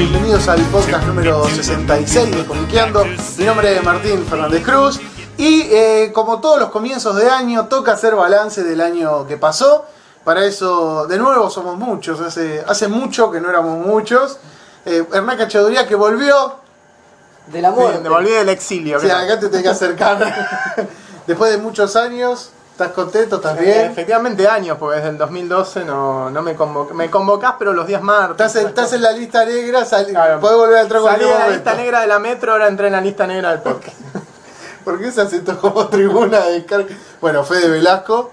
bienvenidos al podcast número 66 de Comiqueando. Mi nombre es Martín Fernández Cruz y eh, como todos los comienzos de año toca hacer balance del año que pasó. Para eso, de nuevo, somos muchos. Hace, hace mucho que no éramos muchos. Eh, Hernán Cachaduría que volvió. De la muerte. Volví del exilio. Creo. acá te tenés que acercar. Después de muchos años, ¿estás contento? ¿Estás Eh, bien? efectivamente años, porque desde el 2012 no, no me convocás. Me convocás, pero los días martes. Estás en, estás en la lista negra, sal- Claro. podés volver a entrar en Salí de la momento. lista negra de la metro, ahora entré en la lista negra del podcast. ¿Por qué se todo como tribuna de carga? Bueno, Fede Velasco,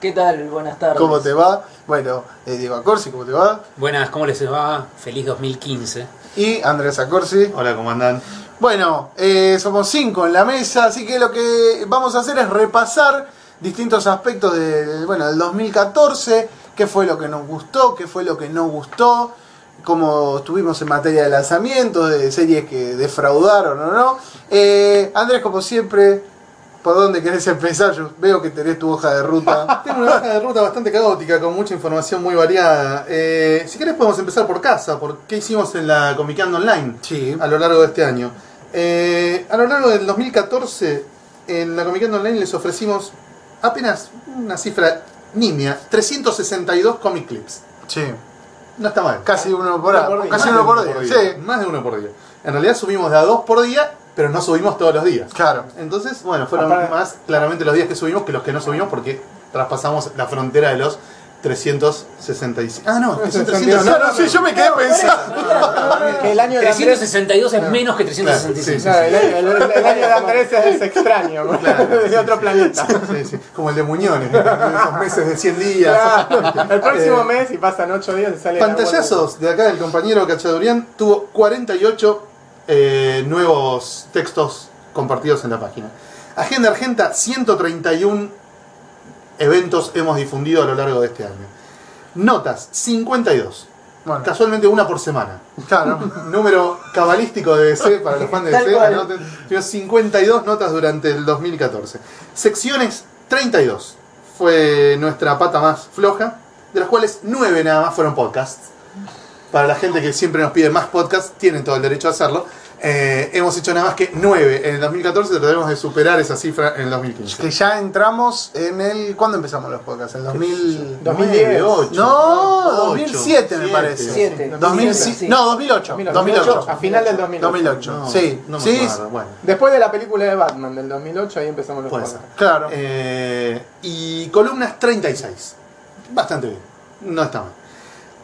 ¿Qué tal? Buenas tardes. ¿cómo te va? Bueno, eh, Diego Acorsi, ¿cómo te va? Buenas, ¿cómo les va? Feliz 2015. Y Andrés Acorsi. Hola, ¿cómo andan? Bueno, eh, somos cinco en la mesa, así que lo que vamos a hacer es repasar distintos aspectos de, bueno, del 2014, qué fue lo que nos gustó, qué fue lo que no gustó, cómo estuvimos en materia de lanzamiento, de series que defraudaron o no. Eh, Andrés, como siempre, ¿por dónde querés empezar? Yo veo que tenés tu hoja de ruta. Tengo una hoja de ruta bastante caótica, con mucha información muy variada. Eh, si querés podemos empezar por casa, por qué hicimos en la Comiqueando Online Sí. a lo largo de este año. Eh, a lo largo del 2014, en la Comiqueando Online les ofrecimos apenas una cifra nimia, 362 comic clips. Sí. No está mal. Casi uno por, Uno por día. casi Más uno por día. Sí, Más de uno por día. En realidad subimos de a dos por día, pero no subimos todos los días. claro. Entonces, bueno, fueron más claramente los días que subimos que los que no subimos porque traspasamos la frontera de los 365. Ah, no, que son 300. No, no, sí, yo me quedé pensando. Que el año de Andrés. 362 es menos que 365. Claro, No, el, año- el- el año de Andrés es extraño, de otro planeta. Sí, sí, como el de Muñones, esos meses de 100 días. Claro, El próximo Eh, mes, y pasan 8 días, y sale la Pantallazos de acá del compañero Cachadurian tuvo 48 eh, nuevos textos compartidos en la página. Agenda Argenta, 131 eventos hemos difundido a lo largo de este año. Notas, 52. Bueno, Casualmente una por semana. claro. Número cabalístico de DC para los fans de DC. anoten. Tuvimos 52 notas durante el 2014. Secciones 32. Fue nuestra pata más floja, de las cuales 9 nada más fueron podcasts. Para la gente que siempre nos pide más podcasts, tienen todo el derecho a hacerlo. Eh, hemos hecho nada más que 9 en el 2014, trataremos de superar esa cifra en el 2015. Que ya entramos en el. ¿Cuándo empezamos los podcasts? ¿En 2000? 2010. 8, No, 2007 me parece. Siete. 2007, Sí. No, 2008. 2008, a final del 2008. 2008. No, sí, no me sí, acuerdo, bueno. Después de la película de Batman del 2008, ahí empezamos los podcasts. claro. Eh, y columnas 36. Bastante bien. No está mal.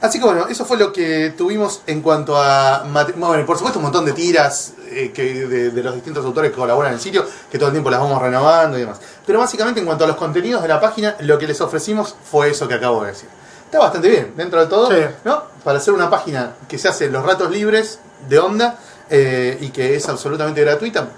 Así que bueno, eso fue lo que tuvimos en cuanto a... Bueno, por supuesto un montón de tiras eh, que de, de los distintos autores que colaboran en el sitio, que todo el tiempo las vamos renovando y demás. Pero básicamente en cuanto a los contenidos de la página, lo que les ofrecimos fue eso que acabo de decir. Está bastante bien, dentro de todo, Sí. ¿no? Para hacer una página que se hace en los ratos libres de onda eh, y que es absolutamente gratuita.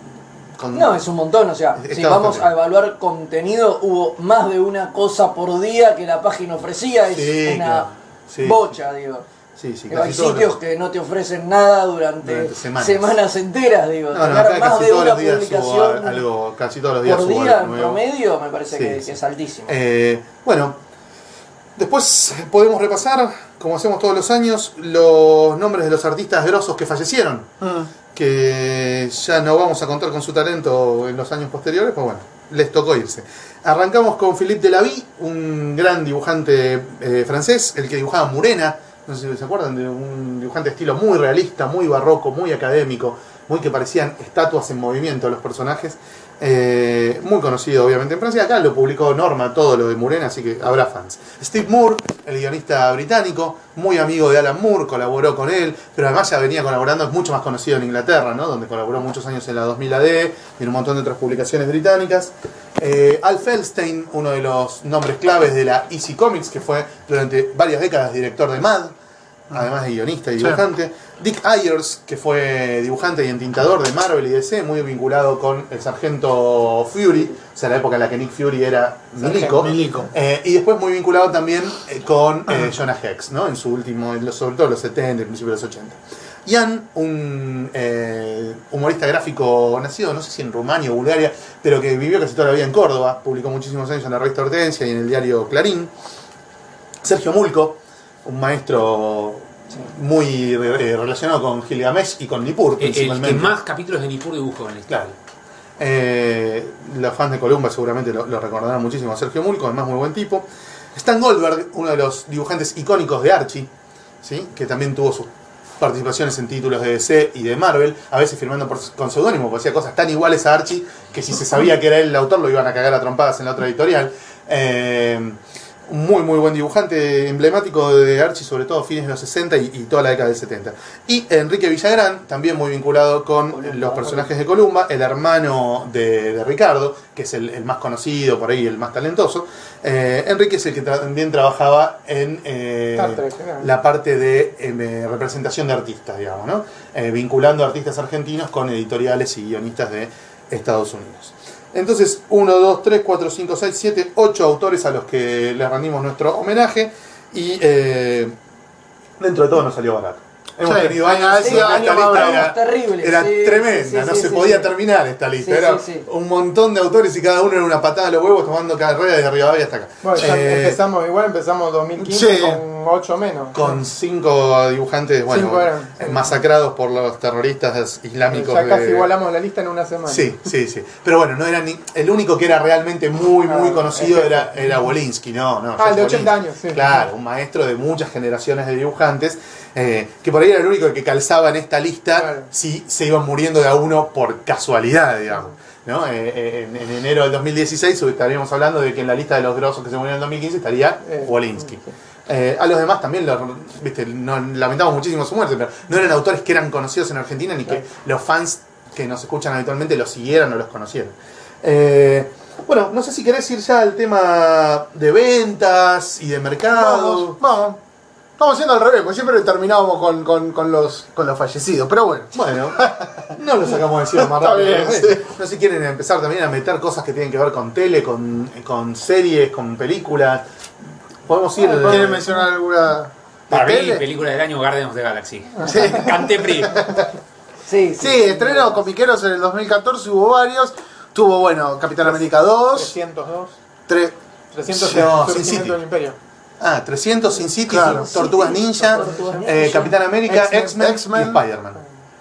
con- No, es un montón, o sea, si vamos a evaluar contenido, hubo más de una cosa por día que la página ofrecía, es Sí, una claro. Sí. bocha, digo. Sí, hay sitios los- que no te ofrecen nada durante, Durante semanas. semanas. enteras, digo. No, no, acá más casi de todos una los días subo publicación algo, casi todos los días por subo día algo en promedio, me parece Sí, que, sí. que es altísimo. Eh, bueno, después podemos repasar, como hacemos todos los años, los nombres de los artistas grosos que fallecieron, Mm. que ya no vamos a contar con su talento en los años posteriores, pues bueno, les tocó irse. Arrancamos con Philippe Delavie, un gran dibujante eh, francés, el que dibujaba Murena, no sé si se acuerdan, un dibujante estilo muy realista, muy barroco, muy académico, muy que parecían estatuas en movimiento los personajes. Eh, muy conocido obviamente en Francia, acá lo publicó Norma, todo lo de Muren, así que habrá fans. Steve Moore, el guionista británico, muy amigo de Alan Moore, colaboró con él, pero además ya venía colaborando, es mucho más conocido en Inglaterra, ¿no? donde colaboró muchos años en la 2000 AD y en un montón de otras publicaciones británicas. Eh, Al Feldstein, uno de los nombres claves de la Easy Comics, que fue durante varias décadas director de MAD, además de guionista y Sí. dibujante. Dick Ayers, que fue dibujante y entintador de Marvel y DC, muy vinculado con el sargento Fury, o sea, la época en la que Nick Fury era milico. Milico. Eh, y después muy vinculado también eh, con eh, Jonah Hex, ¿no? En su último, sobre todo en los 70 y principios de los 80. Ian, un eh, humorista gráfico nacido, no sé si en Rumania o Bulgaria, pero que vivió casi toda la vida en Córdoba, publicó muchísimos años en la revista Hortensia y en el diario Clarín. Sergio Mulco, un maestro muy eh, relacionado con Gilgamesh y con Nippur, El, el que principalmente. más capítulos de Nippur dibujó en la historia. Claro. Eh, los fans de Columba seguramente lo, lo recordarán muchísimo a Sergio Mulco, además muy buen tipo. Stan Goldberg, uno de los dibujantes icónicos de Archie, ¿sí? que también tuvo sus participaciones en títulos de DC y de Marvel, a veces firmando por- con seudónimo, porque hacía cosas tan iguales a Archie que si se sabía que era él el autor lo iban a cagar a trompadas en la otra editorial. Eh, muy muy buen dibujante emblemático de Archie, sobre todo fines de los 60 y, y toda la década del 70. Y Enrique Villagrán, también muy vinculado con Columba. los personajes de Columba, el hermano de, de Ricardo, que es el, el más conocido por ahí, el más talentoso. Eh, Enrique es el que también trabajaba en eh, la parte de eh, representación de artistas, digamos, ¿no? Vinculando artistas argentinos con editoriales y guionistas de Estados Unidos. Entonces, 1, 2, 3, 4, 5, 6, 7, 8 autores a los que les rendimos nuestro homenaje y eh, dentro de todo nos salió barato. Hemos Sí, tenido años hay esta lista era, terribles, era sí, tremenda, sí, no sí, se sí, podía sí. terminar esta lista. Sí, era sí, sí. un montón de autores y cada uno era una patada a los huevos tomando carrera desde Rivadavia hasta acá. Bueno, Eh, empezamos, igual empezamos 2015 Sí. con 8 menos. con cinco dibujantes bueno, Cinco sí. masacrados por los terroristas islámicos. ya casi de- igualamos la lista en una semana. Sí, sí, sí. Pero bueno, no era ni el único que era realmente muy, muy Ah, conocido es era, era Wolinski, no, no. Ah, el de Jeff 80 Wolinski. años, sí. Claro, un maestro de muchas generaciones de dibujantes, eh, que por ahí era el único que calzaba en esta lista Claro. si se iban muriendo de a uno por casualidad, digamos. ¿no? Eh, eh, en, en enero del 2016 estaríamos hablando de que en la lista de los grosos que se murieron en el 2015 estaría Eh. Eh, a los demás también los, viste, no- lamentamos muchísimo su muerte, pero no eran autores que eran conocidos en Argentina ni que los fans que nos escuchan habitualmente los siguieran o los conocieran. Eh, bueno, no sé si querés ir ya al tema de ventas y de mercado. Vamos, vamos. Estamos haciendo al revés, porque siempre terminábamos con, con, con los, con los fallecidos. Pero bueno. Bueno, no lo sacamos de encima más Está rápido. bien, ¿no? sí. No sé si quieren empezar también a meter cosas que tienen que ver con tele, con, con series, con películas. Podemos ir. ¿Quieren eh, mencionar alguna de Para mí, tele? película del año Guardians of the Galaxy. Sí. Cantepri. Sí, Sí, estreno comiqueros en el 2014, hubo varios. Tuvo, bueno, Capitán América 2, 302. 300 3, No, el Sin surgimiento City. del imperio. Ah, 300 Sin City, Claro. Tortugas Ninja, Tortugas Ninja. eh, Capitán América, X-Men, y Spider-Man.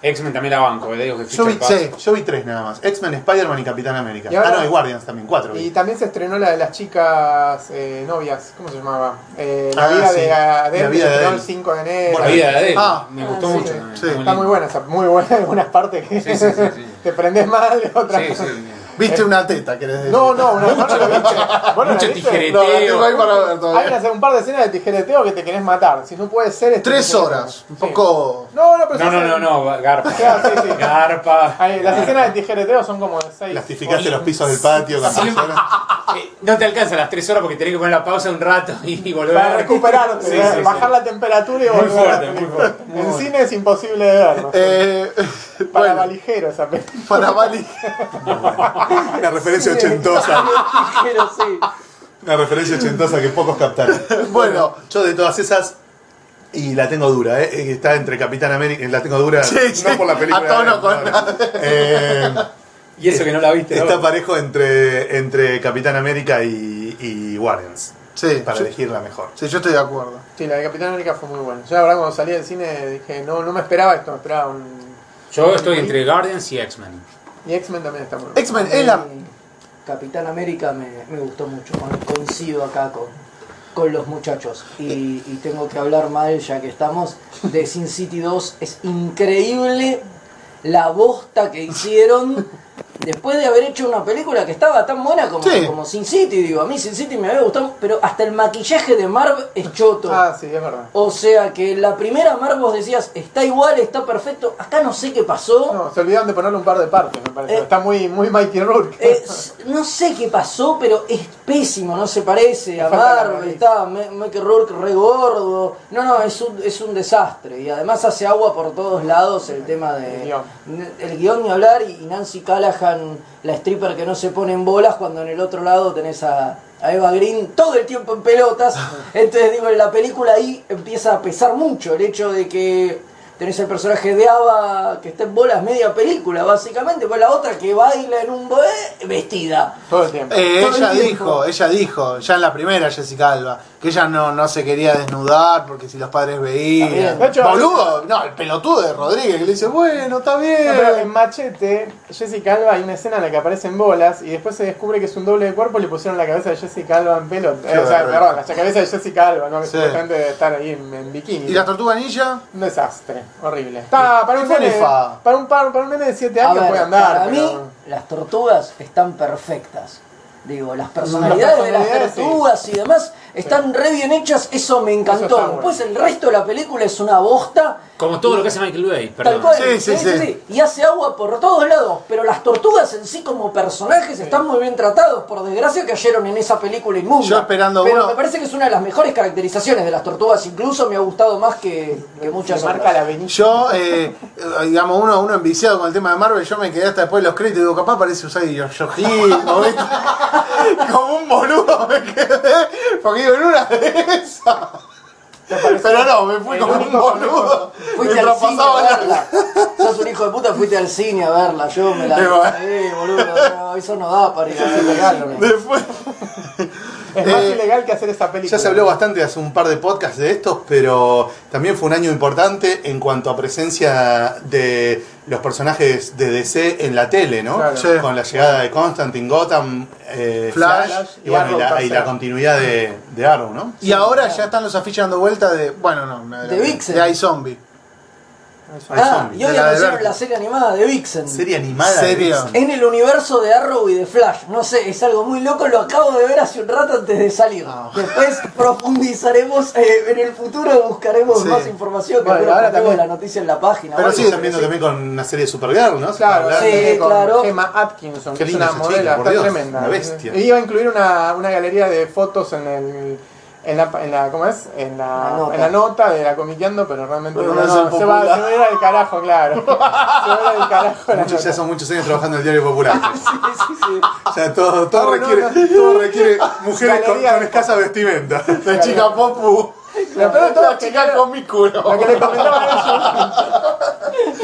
X-Men también la banco, eh, digo que Yo vi- sí. Yo vi tres nada más. X-Men, Spider-Man y Capitán América. Y ahora- ah, no, y Guardians también, cuatro. vi. Y también se estrenó la de las chicas eh, novias, ¿cómo se llamaba? Eh, la Ah, vida sí. de Adele, La vida se de Adele. el 5 de enero. La vida de Adele. Ah, me gustó ah, mucho. sí. también, Sí. muy Está muy buena, esa- muy buena algunas partes que Sí, sí, sí, sí. te prendes mal, otras Sí, sí. ¿Viste una teta, querés decir? No, no, una no la viste. ¿Vos no la Mucho tijereteo. No, ahí para ver Hay todavía. una- un par de escenas de tijereteo que te querés matar. Si no puede ser. este Tres horas, un Sí. poco... No, no, pero No, no, no, no, Garpa. Claro, sí, sí. Garpa. Ay, las escenas de tijereteo son como de seis. Plastificaste los pisos del patio con Sí. personas. Eh, no te alcanza las tres horas porque tenés que poner la pausa un rato y volver Para recuperarte, Sí, ¿eh? sí, bajar sí. la temperatura y Muy volver la fuerte, muy fuerte, muy En fuerte. cine es imposible de ver. ¿no? Eh, Para bueno, valijero esa película. para Bali. Una referencia ochentosa. Pero sí. Una referencia ochentosa que pocos captaron. Bueno. yo de todas esas. Y la tengo dura, ¿eh? Eh, Está entre Capitán América. La tengo dura. Sí, sí. No por la película. A tono no, con- no. Eh, Y eso que no la viste. ¿no? está parejo entre, entre Capitán América y, y Guardians. Sí, Para yo, elegir la mejor. sí, yo estoy de acuerdo. Sí, la de Capitán América fue muy buena. Yo la verdad cuando salí del cine dije, no, no me esperaba esto, me esperaba un... Yo estoy entre Guardians y X-Men. Y X-Men también está muy bueno. X-Men es la... Capitán América me, me gustó mucho, coincido acá con, con los muchachos. Y, y tengo que hablar mal, ya que estamos, de Sin City 2. Es increíble la bosta que hicieron después de haber hecho una película que estaba tan buena como, Sí. como Sin City. Digo, a mí Sin City me había gustado, pero hasta el maquillaje de Marv es choto. Ah, sí, es verdad. O sea que la primera Marv vos decías, está igual, está perfecto. Acá no sé qué pasó. No, se olvidaron de ponerle un par de partes, me parece. Eh, Está muy, muy Mikey Rourke. Eh, no sé qué pasó, pero es pésimo, no se parece a nariz. está Mickey Rourke re gordo. No, no, es un, es un desastre. Y además hace agua por todos lados el tema de. El guion. El guion ni hablar y Nancy Callahan, la stripper que no se pone en bolas cuando en el otro lado tenés a, a Eva Green todo el tiempo en pelotas. Entonces digo, en la película ahí empieza a pesar mucho el hecho de que tenés el personaje de Ava que está en bolas media película, básicamente, pues la otra que baila en un boé vestida. Todo el tiempo. Eh, Todo el ella tiempo. dijo, ella dijo, ya en la primera Jessica Alba, que ella no, no se quería desnudar porque si los padres veían. Hecho, Boludo, no, el pelotudo de Rodríguez que le dice, bueno, está bien. No, pero en Machete, Jessica Alba hay una escena en la que aparece en bolas y después se descubre que es un doble de cuerpo y le pusieron la cabeza de Jessica Alba en pelo. Eh, o sea, perdón, la cabeza de Jessica Alba, ¿no? Que Sí. supuestamente debe estar ahí en, en bikini. ¿Y la tortuga ninja? Un desastre, horrible. Está, para, un ¿Qué nene, para, un, para, para un nene de 7 A años ver, puede andar. para pero- mí, las tortugas están perfectas. Digo, las personalidades de las sí. tortugas y demás están re bien hechas, eso me Eso encantó. bueno. Después el resto de la película es una bosta. Como todo lo que hace Michael Bay, Tal perdón. cual, Sí, sí, sí. Y hace agua por todos lados. Pero las tortugas en sí como personajes están muy bien tratados. Por desgracia cayeron en esa película inmunda. Yo esperando Pero uno- me parece que es una de las mejores caracterizaciones de las tortugas. Incluso me ha gustado más que, que muchas marca otras. la avenida. Yo, eh, eh, digamos, uno, uno enviciado con el tema de Marvel, yo me quedé hasta después de los créditos y digo, capaz parece usar yo, yo. Como un boludo me quedé, porque digo, en una de esas. Pero no, me fui como un boludo. Fuiste al cine a la- verla. Sos un hijo de puta, fuiste al cine a verla. Yo me la. Eh, boludo, no, eso no da para ir a verla. Después. Es más Eh, ilegal que hacer esa película. Ya se habló bastante hace un par de podcasts de estos, pero también fue un año importante en cuanto a presencia de los personajes de DC en la tele, ¿no? Claro. Sí. Con la llegada de Constantine, Gotham, eh, Flash, y, bueno, y, la, y la continuidad de, de Arrow, ¿no? Y ahora ya están los afiches dando vuelta de. Bueno, no, De Vixen. De iZombie. Hay Ah, zombies. y hoy la anunciaron la serie animada de Vixen. Serie animada. Serio. En el universo de Arrow y de Flash. No sé, es algo muy loco. Lo acabo de ver hace un rato antes de salir. Ah. Después profundizaremos eh, en el futuro. Buscaremos Sí. más información. Que Bueno, ahora también- la noticia en la página. Pero sí, Están viendo también con una serie de Supergirl, ¿no? Claro, está Sí, con claro. Gemma Atkinson, que es una modelo, por está Dios, tremenda. una bestia. Y iba a incluir una, una galería de fotos en el en la, en la ¿cómo es? En la, La nota. en la nota de la comiqueando, pero realmente Pero no, no se, va, se va a ir al carajo, claro. se va a ir al carajo Muchos, ya son muchos años trabajando en el diario popular. Sí, sí, sí. O sea, todo, todo, no, requiere, no. todo requiere mujeres con, con escasa vestimenta. La chica Popu. La es que chica con mi culo. Lo que les comentaba a ellos,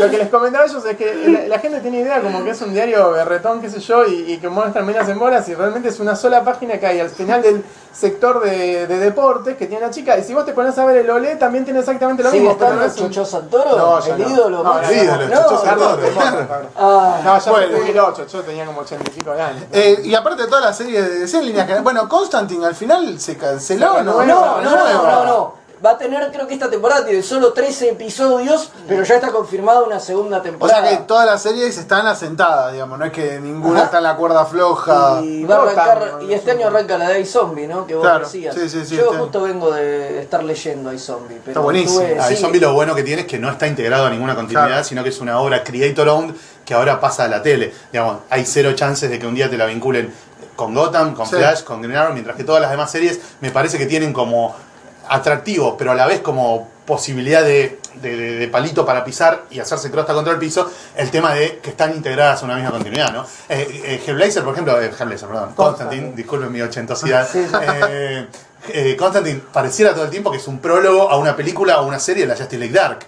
lo que les comentaba a ellos es que la, la gente tiene idea como que es un diario berretón, qué sé yo, y, y que muestran minas en bolas y realmente es una sola página que hay al final del sector de, de deportes que tiene la chica. Y si vos te pones a ver el Olé, también tiene exactamente lo ¿Sigue mismo. pero estando no es Chocho Santoro? No, el no. ídolo. No, más- el ídolo, no, Carlos Santoro. Ah, No, ya Bueno. fue 2008, yo tenía como 85 años. Eh, y aparte de toda la serie de DC en línea general- Bueno, Constantine al final se canceló, ¿no? No, no, no, Renueva. no, no. Va a tener, creo que esta temporada tiene solo 13 episodios, pero ya está confirmada una segunda O temporada. sea que todas las series están asentadas, digamos, no es que ninguna Ajá. está en la cuerda floja. Y va a No arrancar, y este año arranca la de iZombie, ¿no? Que vos Claro, decías. sí, sí, sí, Yo este justo vengo de estar leyendo iZombie. Pero Está buenísimo. estuve- Ah, zombie lo bueno que tiene es que no está integrado a ninguna continuidad, Claro. sino que es una obra creator owned que ahora pasa a la tele. Digamos, hay cero chances de que un día te la vinculen con Gotham, con Sí. Flash, con Green Arrow, mientras que todas las demás series me parece que tienen como atractivos, pero a la vez como posibilidad de, de- de- de palito para pisar y hacerse crosta contra el piso, el tema de que están integradas a una misma continuidad, ¿no? Eh, eh, Hellblazer, por ejemplo, eh, Hellblazer, perdón, Constantine, disculpen mi ochentosidad. Sí, sí. Eh, eh, Constantine pareciera todo el tiempo que es un prólogo a una película o una serie de la Justice League Dark.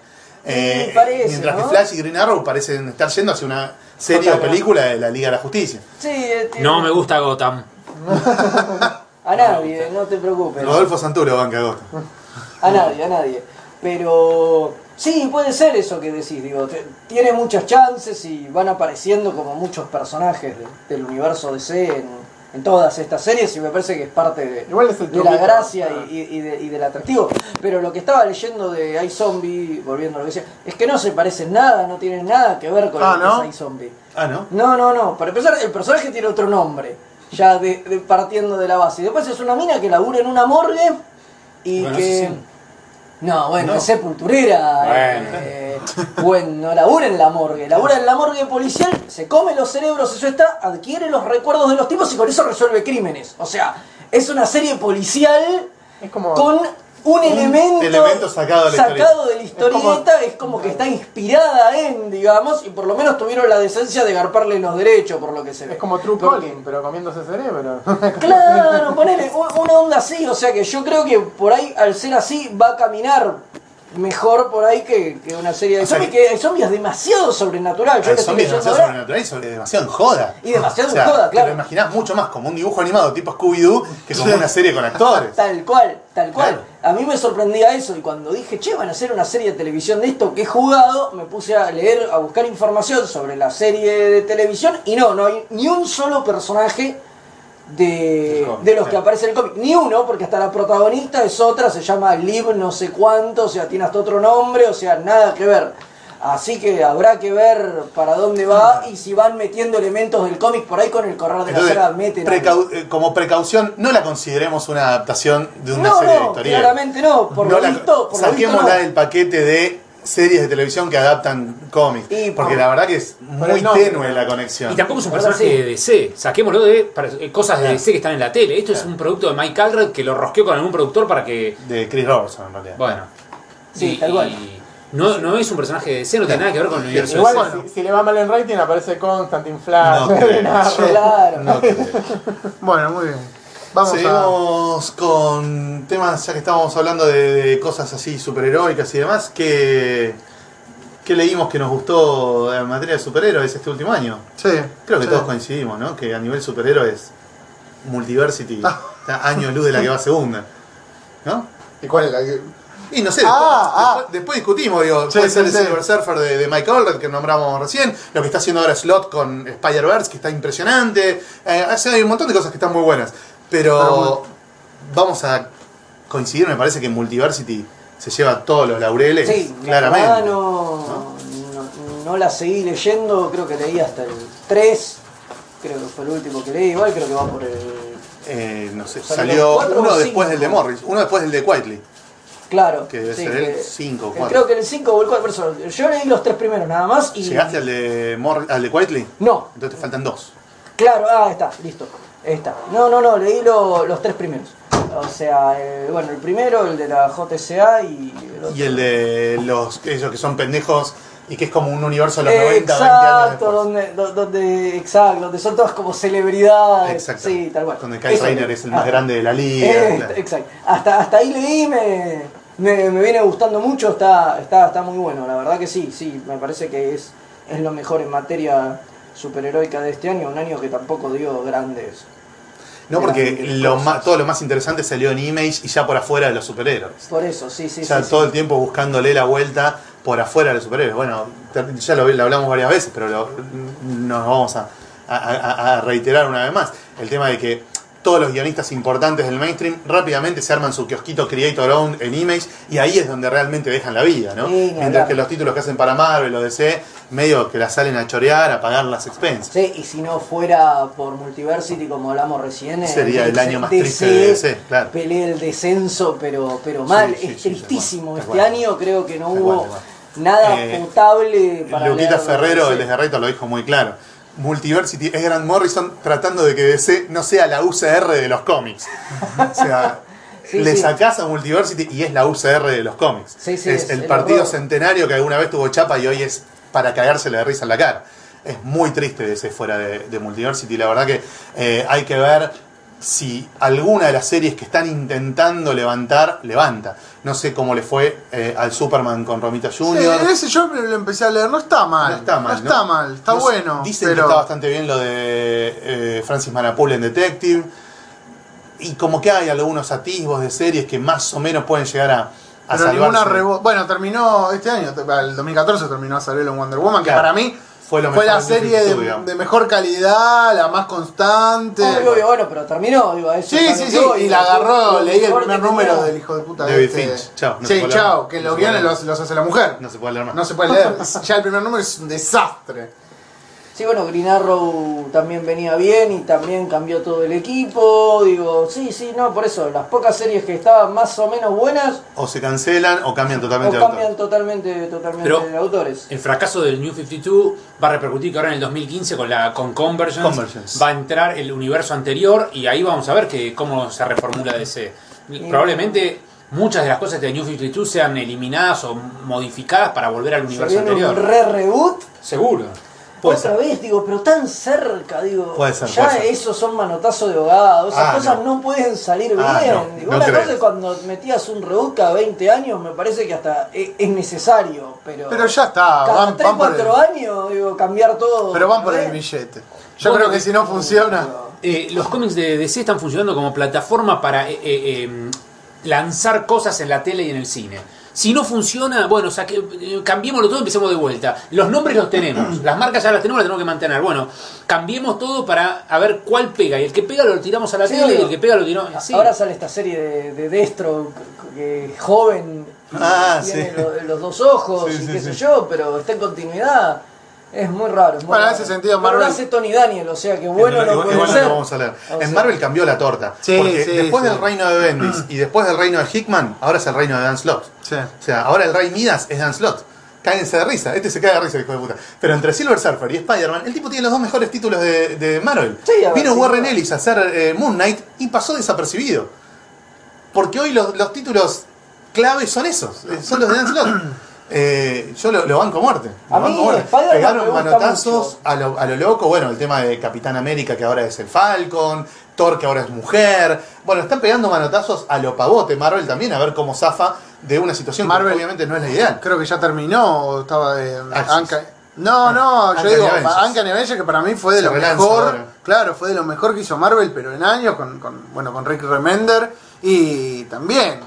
Eh, parece, mientras ¿no? que Flash y Green Arrow parecen estar yendo hacia una serie o película de la Liga de la Justicia. Sí, eh, No me gusta Gotham. A nadie, no te preocupes. Rodolfo Santuro, banca Gota. A nadie, a nadie. Pero sí, puede ser eso que decís, digo, te- tiene muchas chances y van apareciendo como muchos personajes de- del universo DC en, en todas estas series y me parece que es parte de, Igual es el de la gracia Ah. y, y- y de- y del atractivo. Pero lo que estaba leyendo de iZombie, volviendo a lo que decía, es que no se parecen nada, no tienen nada que ver con Ah, lo que ¿no? es iZombie. Ah, ¿no? No, no, no. Para empezar, el personaje tiene otro nombre. Ya de, de- partiendo de la base. Y después es una mina que labura en una morgue y Bueno, que. sí. No, bueno, No. es sepulturera. Bueno. eh, bueno, labura en la morgue. Labura en la morgue policial, se come los cerebros, eso está, adquiere los recuerdos de los tipos y con eso resuelve crímenes. O sea, es una serie policial Es como. con un, elemento, elemento sacado de la sacado de la historieta, Es es como, que está inspirada en, digamos, y por lo menos tuvieron la decencia de garparle los derechos, por lo que se ve. Es como True Porque- Calling, pero comiéndose cerebro. Claro, ponele un- una onda así, o sea que yo creo que por ahí, al ser así, va a caminar mejor por ahí que, que una serie de O zombies, que- que el zombie es demasiado sobrenatural. Yo El zombie es demasiado ahora, sobrenatural y sobre- demasiado en joda. Y demasiado O sea, en joda, claro. Te lo imaginás mucho más como un dibujo animado tipo Scooby-Doo que como una serie con actores. Tal cual, tal cual. Claro. A mí me sorprendía eso y cuando dije, che, van a hacer una serie de televisión de esto que he jugado, me puse a leer, a buscar información sobre la serie de televisión y no, no hay ni un solo personaje de, cómic, de los que claro. aparece en el cómic. Ni uno, porque hasta la protagonista es otra, se llama Liv no sé cuánto, o sea, tiene hasta otro nombre, o sea, nada que ver. Así que habrá que ver para dónde va y si van metiendo elementos del cómic por ahí con el correr de la Entonces, saga meten precau- eh, como precaución, no la consideremos una adaptación de una No, serie de no, historieta. claramente no. Por No lo la- visto, por lo visto saquémosla no. del paquete de series de televisión que adaptan cómics. Y porque por- la verdad que es muy tenue la conexión. Y tampoco es un personaje sí. de DC. Saquémoslo de para- eh, cosas de Claro. DC que están en la tele. Esto es un producto de Mike Allred que lo rosqueó con algún productor para que. De Chris Robertson, en realidad. Bueno. Sí, y- tal cual. y no, no es un personaje de DC, no tiene nada que ver con el universo Igual, de DC. si, si le va mal en rating, aparece Constantine Flash. No creo. Nada. Claro. No creo. Bueno, muy bien. Vamos a. Seguimos con temas, ya que estábamos hablando de, de cosas así superheroicas y demás, que, que leímos que nos gustó en materia de superhéroes este último año. Sí. Creo que sí. todos coincidimos, ¿no? Que a nivel superhéroes, Multiversity Ah. año luz de la que va segunda. ¿No? ¿Y cuál es la que.? Y no sé, Ah, después, ah. después- discutimos, digo, Sí, puede sí, ser el sí. Silver Surfer de, de Mike Allred que nombramos recién, lo que está haciendo ahora Slot con Spider-Verse, que está impresionante, eh, hay un montón de cosas que están muy buenas, pero, vamos a coincidir, me parece que Multiversity se lleva todos los laureles, Sí, claramente. la no, no, no la seguí leyendo, creo que leí hasta el 3, creo que fue el último que leí, igual creo que va por el... Eh, no sé, Salió uno después del de Morris, uno después del de Quietly. Claro. Que debe sí, ser el que- cinco o que cuatro. Creo que el 5 o el 4, pero eso, yo leí los tres primeros nada más y... ¿Llegaste al de, Mor- al de Quietly? No, Entonces te faltan dos. Claro, ah, está, listo. Está. No, no, no, leí lo- los tres primeros. O sea, eh, bueno, el primero, el de la JCA y el otro. Y el de los ellos que son pendejos y que es como un universo de los Eh, 90, 20 años exacto, después. donde, do- donde, exacto, donde son todas como celebridades. Exacto. Sí, tal cual. Donde Rayner leí. es el más Ah, grande de la liga. eh, claro. Exacto. Hasta, hasta ahí leí, me, me, me viene gustando mucho, está, está, está muy bueno. La verdad que sí, sí, me parece que es, es lo mejor en materia superheroica de este año, un año que tampoco dio grandes. No, porque lo más, todo lo más interesante salió en Image y ya por afuera de los superhéroes. Por eso, sí, sí, sí, todo sí. el tiempo buscándole la vuelta por afuera de los superhéroes. Bueno, ya lo, lo hablamos varias veces, pero lo- nos vamos a, a- a- a reiterar una vez más. El tema de que todos los guionistas importantes del mainstream rápidamente se arman su kiosquito Creator Owned en Image y ahí es donde realmente dejan la vida, ¿no? Sí, Mientras que los títulos que hacen para Marvel o DC, medio que la salen a chorear, a pagar las expensas. Sí, y si no fuera por Multiversity, como hablamos recién, Sería el año más triste de DC, claro. Pelea el descenso, pero, pero mal. sí, es tristísimo. este año creo que no hubo nada Eh, potable para Luquita Ferrero, el de Reto, lo dijo muy claro. Multiversity es Grant Morrison tratando de que DC no sea la UCR de los cómics. O sea, Sí, le sí. sacás a Multiversity y es la UCR de los cómics. Sí, es, es el el partido horror. centenario que alguna vez tuvo chapa y hoy es para cagársele de risa en la cara. Es muy triste DC fuera de, de Multiversity. La verdad que eh, hay que ver si alguna de las series que están intentando levantar, levanta. No sé cómo le fue eh, al Superman con Romita Jr. Sí, ese yo lo empecé a leer, no está mal. No está mal. No está mal, está No bueno. Dicen pero... que está bastante bien lo de eh, Francis Manapul en Detective. Y como que hay algunos atisbos de series que más o menos pueden llegar a, a Pero salvarse. Bueno, terminó este año, el 2014 terminó Salvelo en Wonder Woman, que para mí Fue lo Fue mejor la serie 52, de, mejor calidad, la más constante. Obvio, obvio, bueno, pero terminó, digo, a eso Sí, sí, sí, y la agarró, lo leí el primer número del hijo de puta. David este. Finch, chao, no sí, chao, que No los guiones los, los hace la mujer. No se puede leer más. No se puede leer. ya el primer número es un desastre. Sí, bueno, Green Arrow también venía bien y también cambió todo el equipo. Digo, sí, sí, no, por eso, las pocas series que estaban más o menos buenas O se cancelan o cambian o totalmente de autor. cambian totalmente, totalmente Pero- de autores. El fracaso del New 52 va a repercutir que ahora en el 2015 con la con Convergence, Convergence. va a entrar el universo anterior y ahí vamos a ver que cómo se reformula DC. Probablemente muchas de las cosas de New 52 sean eliminadas o modificadas para volver al Se universo viene un anterior. re reboot. Seguro. Puede Otra ser. vez, digo, pero tan cerca, digo. Puede ser, ya puede ser. esos son manotazos de ahogado, esas Ah, cosas no. no. pueden salir Ah, bien. no, digo, no una cosa es cuando metías un reboot cada 20 años, me parece que hasta es, es necesario, pero. Pero ya está, Cada van, 3, van por 4 el, años, digo, cambiar todo. pero van por ¿no el ves? billete. Yo Bueno, creo que si no funciona. Eh, los cómics de DC están funcionando como plataforma para eh, eh, eh, lanzar cosas en la tele y en el cine. Si no funciona, bueno, saque, eh, cambiémoslo todo y empecemos de vuelta. Los nombres los tenemos, las marcas ya las tenemos, las tenemos que mantener. Bueno, cambiemos todo para a ver cuál pega. Y el que pega lo tiramos a la Sí, tele y el que pega lo tiramos. sí. Ahora sale esta serie de, de Destro, que joven, Ah, tiene sí. lo- los dos ojos y qué sé yo, pero está en continuidad. Es muy raro. es muy Bueno, en ese sentido, Pero lo Marvel- hace Tony Daniel, o sea que bueno no igual- puede igual no ser. lo vamos a leer. O En Marvel cambió la torta. Sí, porque sí, después sí. del reino de Bendis y después del reino de Hickman, ahora es el reino de Dan Slott. Sí. O sea, ahora el rey Midas es Dan Slott. Cáguense de risa, este se cae de risa, hijo de puta. Pero entre Silver Surfer y Spider-Man, el tipo tiene los dos mejores títulos de, de Marvel. Ver, Vino Warren. Ellis a hacer eh, Moon Knight y pasó desapercibido. Porque hoy los, los títulos clave son esos, eh, son los de Dan Slott. Eh, yo lo, lo banco a muerte. lo A mí, banco a muerte. Pegaron manotazos a lo, a lo loco. Bueno, el tema de Capitán América, que ahora es el Falcon. Thor, que ahora es mujer. Bueno, están pegando manotazos a lo pavote Marvel también, a ver cómo zafa de una situación Marvel- que obviamente no es la ideal. Creo que ya terminó o estaba de Axis. Anca- No, no, yo digo. Uncanny Avengers que para mí fue de Se lo relanza mejor. ahora. Claro, fue de lo mejor que hizo Marvel, pero en años con, con bueno, con Rick Remender y también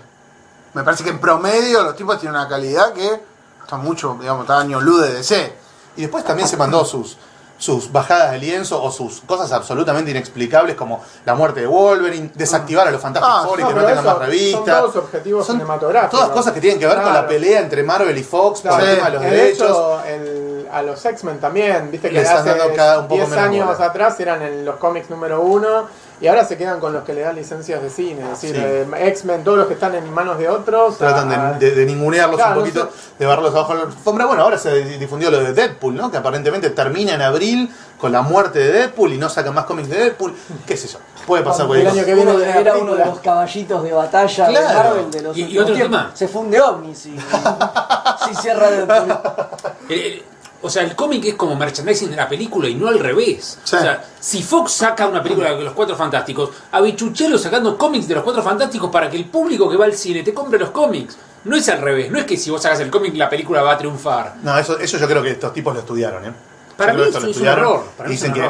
me parece que en promedio los tipos tienen una calidad que está mucho, digamos, está año luz de DC. Y después también se mandó sus, sus bajadas de lienzo o sus cosas absolutamente inexplicables como la muerte de Wolverine, desactivar a los Fantastic Ah, Four y no, que no tengan más revistas. son todos objetivos Son cinematográficos. Todas cosas que tienen que ver con la pelea entre Marvel y Fox por Claro, el tema de los de derechos. hecho, el- a los X-Men también, viste que hace dando cada un poco 10 menos años bola. atrás eran en los cómics número uno y ahora se quedan con los que le dan licencias de cine. Es decir, Sí. eh, X-Men, todos los que están en manos de otros. Tratan a- de, de- de ningunearlos Claro, un poquito, no de barrarlos abajo de la alfombra. Bueno, ahora se difundió lo de Deadpool, ¿no? Que aparentemente termina en abril con la muerte de Deadpool y no sacan más cómics de Deadpool. ¿Qué sé yo? Puede pasar El cualquier año cosa. que viene Uno de- viene era uno de los caballitos de batalla Claro. de Marvel de los Y- y otro tiempos. tema. Se funde OVNI si, si cierra Deadpool. O sea, el cómic es como merchandising de la película y no al revés. Sí. O sea, si Fox saca una película de los Cuatro Fantásticos, a Bichuchelo sacando cómics de los Cuatro Fantásticos para que el público que va al cine te compre los cómics. No es al revés, no es que si vos sacas el cómic la película va a triunfar. No, eso, eso yo creo que estos tipos lo estudiaron, ¿eh? Para Yo mí eso es un error, para es dicen un que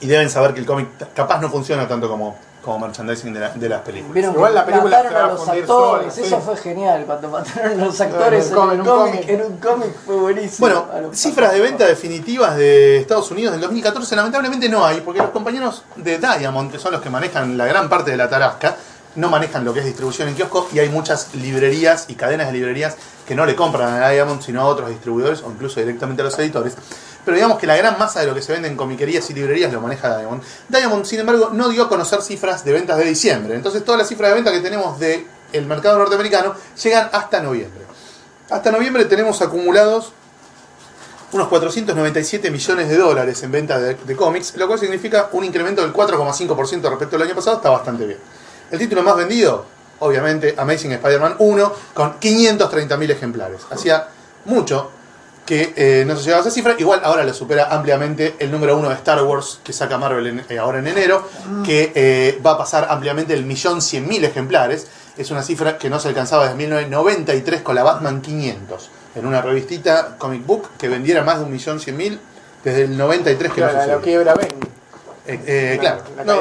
y deben saber que el cómic capaz no funciona tanto como, como merchandising de, la- de las películas. Vieron Igual la película se va a los actores, sola, eso sí. fue genial, cuando mataron a los actores en en, un cómic. en un cómic fue buenísimo. Bueno, cifras de venta definitivas de Estados Unidos del 2014 lamentablemente no hay, porque los compañeros de Diamond, que son los que manejan la gran parte de la tarasca, no manejan lo que es distribución en kiosco y hay muchas librerías y cadenas de librerías que no le compran a Diamond sino a otros distribuidores o incluso directamente a los editores. Pero digamos que la gran masa de lo que se vende en comiquerías y librerías lo maneja Diamond. Diamond, sin embargo, no dio a conocer cifras de ventas de diciembre. Entonces todas las cifras de venta que tenemos del mercado norteamericano llegan hasta noviembre. Hasta noviembre tenemos acumulados unos 497 millones de dólares en venta de, de cómics, lo cual significa un incremento del 4,5% respecto al año pasado, está bastante bien. El título más vendido, obviamente, Amazing Spider-Man 1, con 530.000 ejemplares. Hacía mucho que eh, no se llegaba a esa cifra, igual ahora lo supera ampliamente el número uno de Star Wars que saca Marvel en- eh, ahora en enero, que eh, va a pasar ampliamente el millón cien mil ejemplares. Es una cifra que no se alcanzaba desde 1993 con la Batman 500, en una revistita comic book que vendiera más de un millón cien mil desde el 93 que Claro, no la- quiebra Ben. Claro. La del No,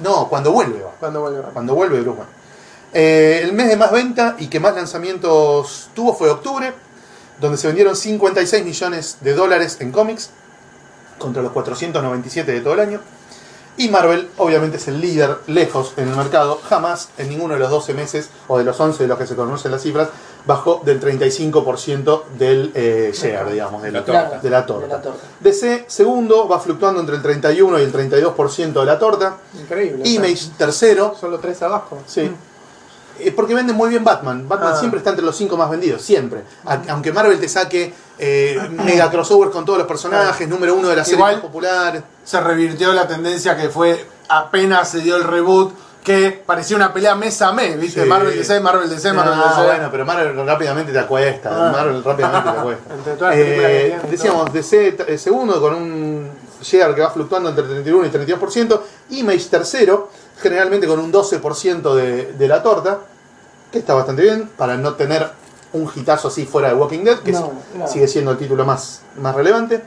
no, cuando vuelve va. Cuando vuelve. Cuando vuelve Bruce. Eh, el mes de más venta y que más lanzamientos tuvo fue octubre, donde se vendieron 56 millones de dólares en cómics, contra los 497 de todo el año. Y Marvel, obviamente, es el líder lejos en el mercado. Jamás en ninguno de los 12 meses, o de los 11 de los que se conocen las cifras, bajó del 35% del eh, share, digamos, de la, Claro, de la torta. de la torta. DC, segundo, va fluctuando entre el 31 y el 32% de la torta. Increíble. Image, tercero. Solo tres abajo. Sí. Eh, Porque venden muy bien Batman. Batman Ah. siempre está entre los cinco más vendidos, siempre. A- aunque Marvel te saque eh, mega crossovers con todos los personajes, número uno de las series Igual- más populares. Se revirtió la tendencia que fue apenas se dio el reboot, que parecía una pelea mes a mes, ¿viste? Sí. Marvel DC, Marvel DC, Marvel No, DC. bueno, pero Marvel rápidamente te acuesta. Ah. Marvel rápidamente te acuesta. Entre todas las Eh, tienen, decíamos, DC eh, segundo con un share que va fluctuando entre 31 y 32%. Image tercero, generalmente con un 12% de, de la torta, que está bastante bien para no tener un hitazo así fuera de Walking Dead, que No, es- no. sigue siendo el título más, más relevante.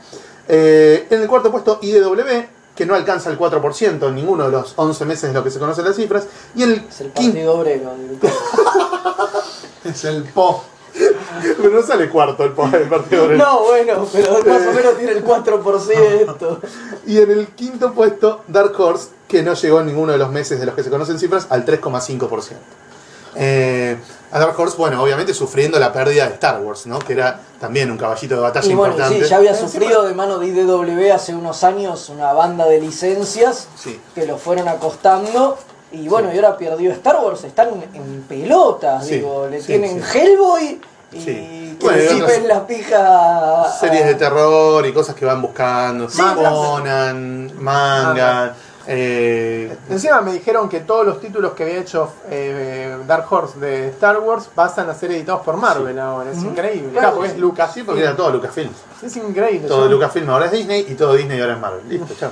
Eh, en el cuarto puesto, IDW, que no alcanza el 4% en ninguno de los 11 meses de lo que se conocen las cifras. Y en el Es el quinto partido obrero. Es el po. Pero no sale cuarto el, partido. No, bueno, pero más o menos tiene el 4%. Y en el quinto puesto, Dark Horse, que no llegó en ninguno de los meses de los que se conocen cifras, al 3,5%. Eh, a Dark Horse, bueno, obviamente sufriendo la pérdida de Star Wars, ¿no? Que era también un caballito de batalla Y bueno, importante. sí, ya había sufrido de mano de IDW hace unos años una banda de licencias Sí. que lo fueron acostando. Y bueno, y ahora perdió Star Wars, están en pelotas, Sí, digo, le sí, tienen sí. Hellboy y Sí. que Bueno, le y cipen otras la pija a- Series de terror y cosas que van buscando. Conan, manga. eh, Encima me dijeron que todos los títulos que había hecho eh, Dark Horse de Star Wars pasan a ser editados por Marvel ahora. Es increíble. Claro, porque es sí. Lucas. sí, porque era todo Lucasfilm. Es increíble. Todo Lucasfilm ahora es Disney y todo Disney ahora es Marvel. Listo, chao.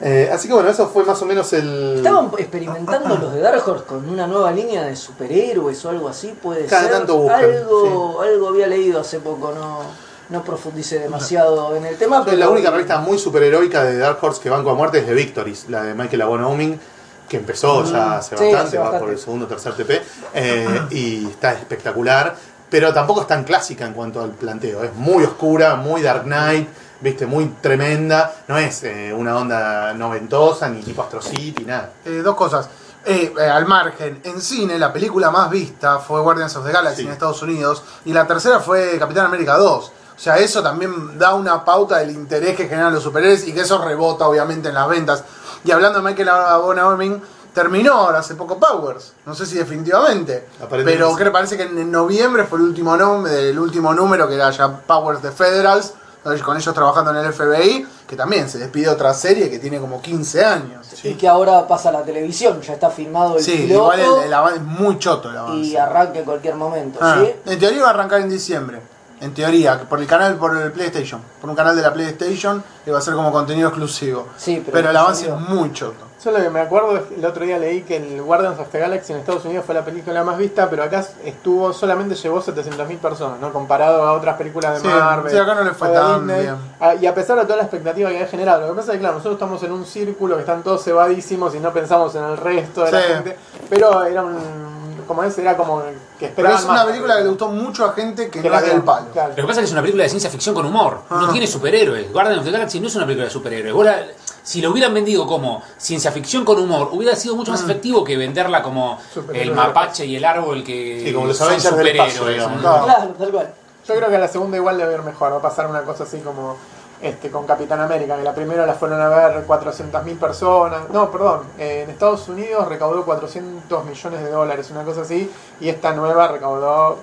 Eh, así que bueno, eso fue más o menos el. Estaban experimentando los de Dark Horse con una nueva línea de superhéroes o algo así, puede Cada ser. tanto buscan, algo, algo había leído hace poco, no, no profundicé demasiado en el tema. Pero la única revista muy superheroica de Dark Horse que banco a muerte es The Victories, la de Michael Avon Oeming, que empezó ya hace Mm. Sí, bastante, va por el segundo o tercer TP, eh, y está espectacular, pero tampoco es tan clásica en cuanto al planteo, es muy oscura, muy Dark Knight, viste, muy tremenda, no es eh, una onda noventosa, ni tipo Astro City, nada. Eh, dos cosas. Eh, al margen, en cine la película más vista fue Guardians of the Galaxy Sí. en Estados Unidos y la tercera fue Capitán América 2. O sea, eso también da una pauta del interés que generan los superhéroes y que eso rebota obviamente en las ventas. Y hablando de Michael Abonauming, terminó ahora hace poco Powers. No sé si definitivamente. Pero creo parece que en noviembre fue el último, el último número que era ya Powers de Federals, con ellos trabajando en el FBI, que también se despide otra serie que tiene como 15 años. Y que ahora pasa a la televisión, ya está filmado el Sí, piloto igual el, el avance es muy choto el avance. y arranca en cualquier momento. Ah, ¿sí? En teoría va a arrancar en diciembre. En teoría, por el canal, por el PlayStation. Por un canal de la PlayStation que va a ser como contenido exclusivo. Sí, pero pero el avance es muy choto. Yo lo que me acuerdo es que el otro día leí que el Guardians of the Galaxy en Estados Unidos fue la película más vista, pero acá estuvo solamente llevó 700.000 personas, ¿no? Comparado a otras películas de Sí, Marvel. sí, acá no le fue tan Disney. bien. Ah, Y a pesar de toda la expectativa que había generado, lo que pasa es que, claro, nosotros estamos en un círculo que están todos cebadísimos y no pensamos en el resto de la Sí. gente, pero era un. Como es, era como que Pero esperaban es una más. película que le gustó mucho a gente que, Que no la del palo. claro. Lo que pasa es que es una película de ciencia ficción con humor. No Ah. tiene superhéroes. Guardian of the Galaxy no es una película de superhéroes. Vos la- si lo hubieran vendido como ciencia ficción con humor, hubiera sido mucho más Mm. efectivo que venderla como el mapache y el árbol que Sí, como los son superhéroes. ¿no? ¿no? Claro, tal cual. Yo creo que a la segunda igual a ir mejor, va a pasar una cosa así como este con Capitán América, que la primera la fueron a ver 400.000 personas, no, perdón, eh, en Estados Unidos recaudó 400 millones de dólares, una cosa así, y esta nueva recaudó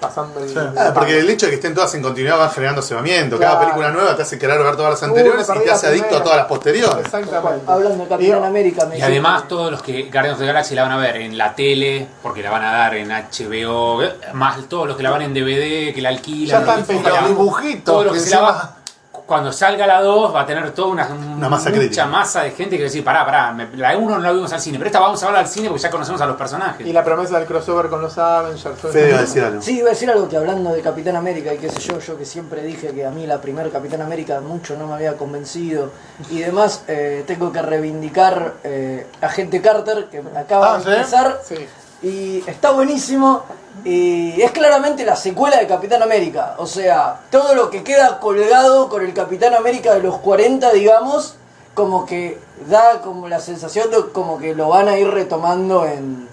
pasando el... Sí. Ah, porque el hecho de que estén todas en continuidad va generando cebamiento. Cada película nueva te hace querer ver todas las Uh, anteriores y te hace adicto a todas las posteriores. Exactamente. Hablando de Capitán Y- América, me Y además todos los que Guardians of the Galaxy la van a ver en la tele, porque la van a dar en HBO, más todos los que la van en DVD, que la alquilan. Ya están. Los dibujitos. Todo lo que que se la Cuando salga la 2 va a tener toda una, Una masa mucha crítica. masa de gente que va a decir, pará, pará, me- la 1 no la vimos al cine, pero esta vamos a verla al cine porque ya conocemos a los personajes. Y la promesa del crossover con los Avengers. Fede iba a decir algo. Sí, iba a decir algo que hablando de Capitán América y qué sé yo, yo que siempre dije que a mí la primer Capitán América mucho no me había convencido y demás, eh, tengo que reivindicar eh, a Gente Carter que acaba Ah, de ¿sí? empezar Sí. y está buenísimo Y es claramente la secuela de Capitán América. O sea, todo lo que queda colgado con el Capitán América de los 40, digamos, como que da como la sensación de como que lo van a ir retomando en,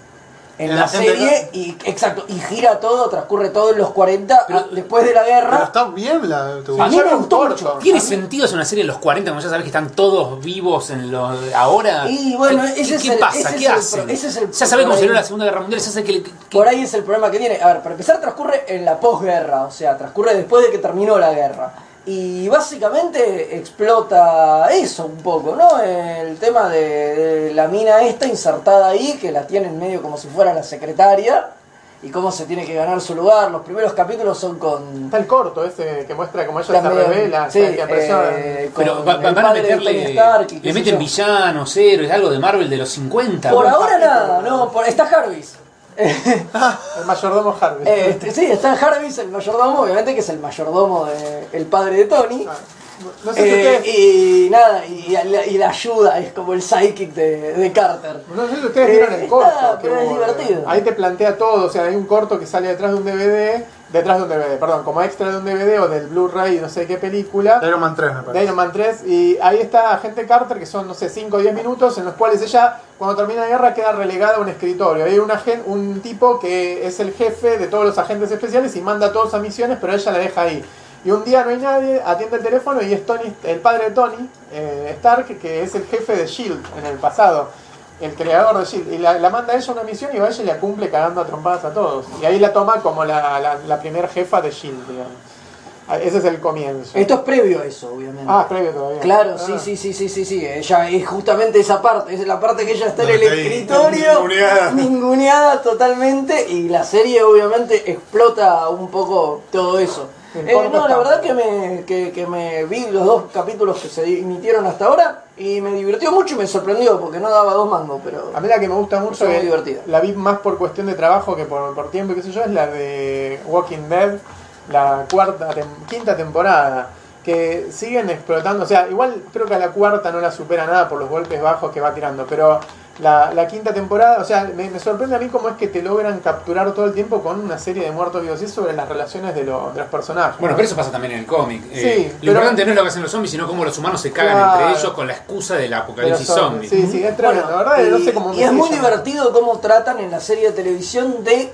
en En la, serie. Y exacto, y gira todo, transcurre todo en los 40, Pero- ah, después de la Pero guerra. está bien la tu- A mí me gustó mucho. ¿Tiene sentido hacer una serie en los 40 como ya sabes que están todos vivos en los ahora? Y bueno, ¿Qué, ese es qué el- pasa? ese ¿Qué es hacen? ese es el ya que ahí. no la Segunda Guerra Mundial, ya sé que, que- Por ahí es el problema que tiene. A ver, para empezar transcurre en la posguerra, o sea, transcurre después de que terminó la guerra. Y básicamente explota eso un poco, ¿no? El tema de, de la mina esta insertada ahí, que la tienen medio como si fuera la secretaria, y cómo se tiene que ganar su lugar. Los primeros capítulos son con... Está el corto ese que muestra cómo ella se revela, sí, que eh, con Pero va- va- el van a meterle. Stark y le meten villanos, héroes, algo de Marvel de los 50. Por ahora capítulo. nada, no, por, está Jarvis. El mayordomo Harvey. Eh, este, sí, está Jarvis, el mayordomo, obviamente que es el mayordomo del el padre de Tony. no sé si Eh, y nada, y, la- y la ayuda es como el psychic de, de Carter. no sé si ustedes eh, vieron el está, corto. pero es hubo, divertido. eh, Ahí te plantea todo, o sea, hay un corto que sale detrás de un DVD, detrás de un DVD, perdón, como extra de un DVD o del Blu-ray, no sé qué película. Iron Man 3 me de parece. Iron Man 3 y ahí está Agente Carter que son no sé 5 o 10 minutos en los cuales ella cuando termina la guerra queda relegada a un escritorio hay un, agen- un tipo que es el jefe de todos los agentes especiales y manda a todos a misiones pero ella la deja ahí y un día no hay nadie atiende el teléfono y es Tony el padre de Tony eh, Stark que es el jefe de Shield en el pasado el creador de Shield y la, la manda a ella a una misión y va ella y la cumple cagando a trompadas a todos y ahí la toma como la, la, la primer jefa de Shield digamos Ah, ese es el comienzo Esto es previo a eso, obviamente. ah es previo todavía Claro, Ah. sí, sí, sí, sí, sí, sí. Ella es justamente esa parte, es la parte que ella está en el está escritorio, ninguneada. ninguneada totalmente, y la serie obviamente explota un poco todo eso. Eh, no, la verdad que me, que, que me vi los dos capítulos que se emitieron hasta ahora y me divirtió mucho y me sorprendió porque no daba dos mangos, pero... A mí la que me gusta mucho, divertida. la vi más por cuestión de trabajo que por, por tiempo y qué sé yo, es la de Walking Dead, la cuarta, tem- quinta temporada, que siguen explotando, o sea, igual creo que a la cuarta no la supera nada por los golpes bajos que va tirando, pero la, la quinta temporada, o sea, me, me sorprende a mí cómo es que te logran capturar todo el tiempo con una serie de muertos vivos y sobre las relaciones de, lo- de los personajes. Bueno, ¿no? pero eso pasa también en el cómic. Sí, Eh, lo pero- importante no es lo que hacen los zombies, sino cómo los humanos se cagan Claro. entre ellos con la excusa del apocalipsis zombies. zombie. Sí, sí, es tremendo, Bueno, la verdad, no y- sé cómo y es muy llaman. divertido cómo tratan en la serie de televisión de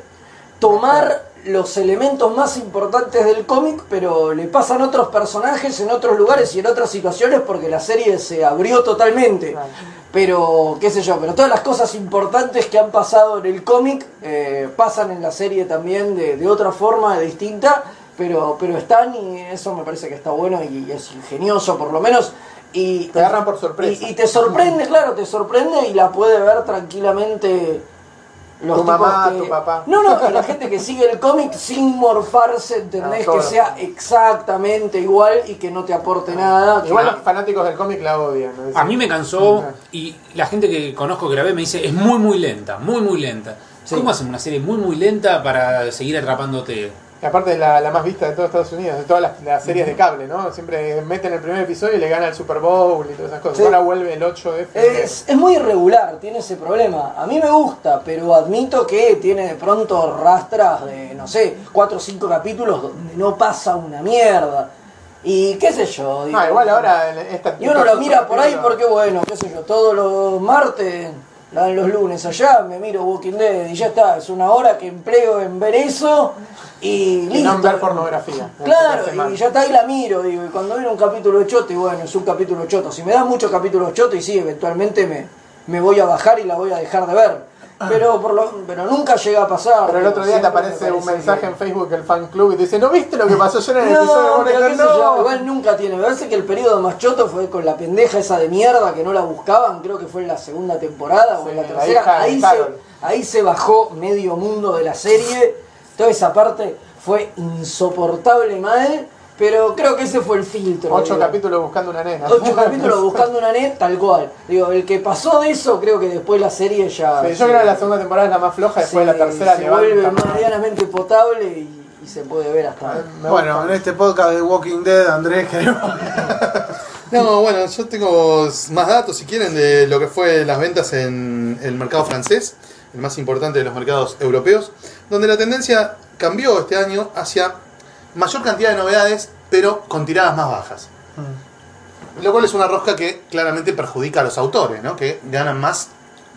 tomar los elementos más importantes del cómic, pero le pasan otros personajes en otros lugares y en otras situaciones porque la serie se abrió totalmente. Claro. Pero, qué sé yo, pero todas las cosas importantes que han pasado en el cómic eh, pasan en la serie también de, de otra forma distinta, pero, pero están y eso me parece que está bueno y es ingenioso por lo menos. Y, Te agarran por sorpresa. y, y te sorprende, claro, te sorprende y la puede ver tranquilamente los Tu mamá, que- tu papá. No, no, la gente que sigue el cómic sin morfarse, ¿entendés? Que sea exactamente igual y que no te aporte nada. Igual que- los fanáticos del cómic la odian. ¿no? A mí me cansó y la gente que conozco que la ve me dice es muy muy lenta, muy muy lenta. Sí. ¿Cómo hacen una serie muy muy lenta para seguir atrapándote? Y aparte es la, la más vista de todos Estados Unidos, de todas las, las series de cable, ¿no? Siempre meten el primer episodio y le gana el Super Bowl y todas esas cosas. Sí. Ahora vuelve el 8 de Es, es muy irregular, tiene ese problema. A mí me gusta, pero admito que tiene de pronto rastras de, no sé, cuatro o cinco capítulos donde no pasa una mierda. Y qué sé yo. digo, Ah, igual ahora esta Y uno lo mira por ahí porque, bueno, qué sé yo, todos los martes, la dan los lunes allá, me miro Walking Dead y ya está. Es una hora que empleo en ver eso y listo. Y no en ver pornografía. Claro, y ya está ahí la miro, digo, y cuando viene un capítulo de choto, y bueno, es un capítulo choto. Si me dan muchos capítulos choto, y sí, eventualmente me, me voy a bajar y la voy a dejar de ver. Pero por lo, pero nunca llega a pasar. Pero el otro día te me aparece un mensaje que- en Facebook del fan club y te dice, ¿no viste lo que pasó ayer en el episodio de No, igual nunca tiene. Me parece que el periodo más choto fue con la pendeja esa de mierda que no la buscaban, creo que fue en la segunda temporada o en la tercera. ahí, se, ahí se bajó medio mundo de la serie. Toda esa parte fue insoportable mal, pero creo que ese fue el filtro. Ocho digo. capítulos buscando una nena. Ocho capítulos buscando una net, tal cual. Digo, el que pasó de eso, creo que después la serie ya. Sí, yo creo que la segunda temporada es la más floja, después se- la tercera se vuelve medianamente potable y, y se puede ver hasta. Bueno, gusta. en este podcast de Walking Dead, Andrés, queremos. No, bueno, yo tengo más datos si quieren de lo que fue las ventas en el mercado francés. el más importante de los mercados europeos, donde la tendencia cambió este año hacia mayor cantidad de novedades, pero con tiradas más bajas. Lo cual es una rosca que claramente perjudica a los autores, ¿no? que ganan más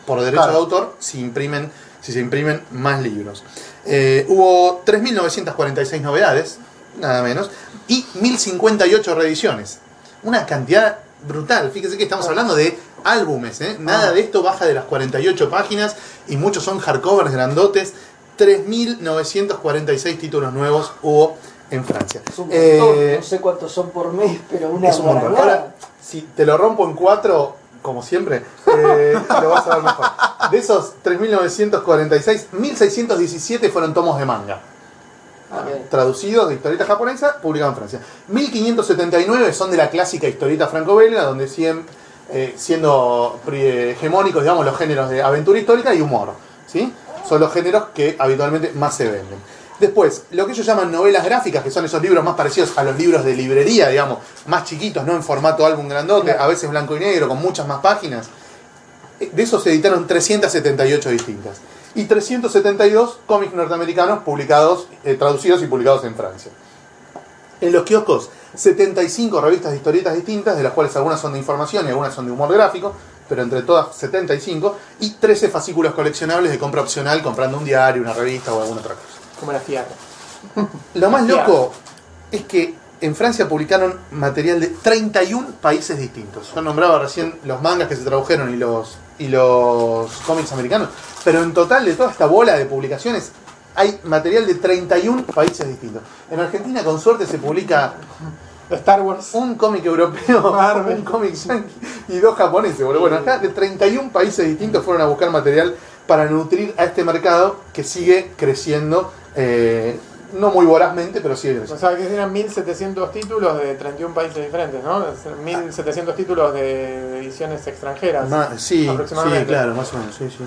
por derecho Claro. de autor si imprimen si se imprimen más libros. Eh, hubo 3.946 novedades, nada menos, y 1.058 reediciones. Una cantidad brutal. Fíjese que estamos hablando de álbumes, ¿eh? Nada de esto baja de las 48 páginas y muchos son hardcovers grandotes. 3.946 títulos nuevos hubo en Francia. Es un Eh, no sé cuántos son por mes, pero una es un montón. Ahora, si te lo rompo en cuatro, como siempre, eh, lo vas a ver mejor. De esos 3.946, 1.617 fueron tomos de manga. Ok. Traducidos de historieta japonesa, publicados en Francia. 1.579 son de la clásica historieta franco-belga, donde siguen eh, siendo hegemónicos, digamos, los géneros de aventura histórica y humor. ¿sí? Son los géneros que habitualmente más se venden. Después, lo que ellos llaman novelas gráficas, que son esos libros más parecidos a los libros de librería, digamos, más chiquitos, no en formato álbum grandote, a veces blanco y negro, con muchas más páginas. Eh, De esos se editaron 378 distintas. Y 372 cómics norteamericanos publicados, eh, traducidos y publicados en Francia. En los kioscos, 75 revistas de historietas distintas, de las cuales algunas son de información y algunas son de humor gráfico, pero entre todas 75, y 13 fascículos coleccionables de compra opcional, comprando un diario, una revista o alguna otra cosa. Como la Fiat. Lo más loco es que en Francia publicaron material de 31 países distintos. Yo nombraba recién los mangas que se tradujeron y los, y los cómics americanos, pero en total de toda esta bola de publicaciones hay material de 31 países distintos. En Argentina con suerte se publica Star Wars. un cómic europeo, Marvel. un cómic yankee y dos japoneses. boludo. Bueno, acá de 31 países distintos fueron a buscar material para nutrir a este mercado que sigue creciendo, eh, no muy vorazmente, pero sigue O sea, que eran 1700 títulos de 31 países diferentes, ¿no? Es 1700 títulos de, ediciones extranjeras. Sí, sí, aproximadamente. claro, más o menos, sí, sí.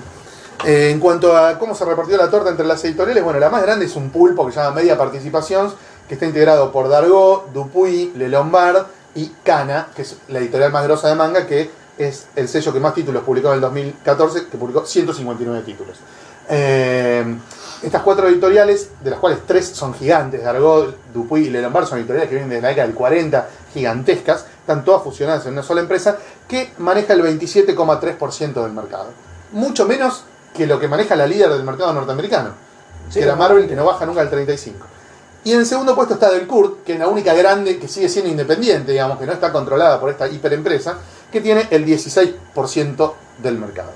Eh, en cuanto a cómo se repartió la torta entre las editoriales, bueno, la más grande es un pulpo que se llama Media Participación, que está integrado por Dargaud, Dupuy, Le Lombard y Cana, que es la editorial más grosa de manga, que es el sello que más títulos publicó en el 2014, que publicó 159 títulos. Eh, estas cuatro editoriales, de las cuales tres son gigantes, Dargaud, Dupuy y Lombard, son editoriales que vienen desde la década del 40, gigantescas, están todas fusionadas en una sola empresa, que maneja el 27,3% del mercado. Mucho menos que lo que maneja la líder del mercado norteamericano, Sí, que era. Marvel, que no baja nunca al 35%. Y en el segundo puesto está Delcourt, que es la única grande que sigue siendo independiente, digamos, que no está controlada por esta hiperempresa, que tiene el 16% del mercado.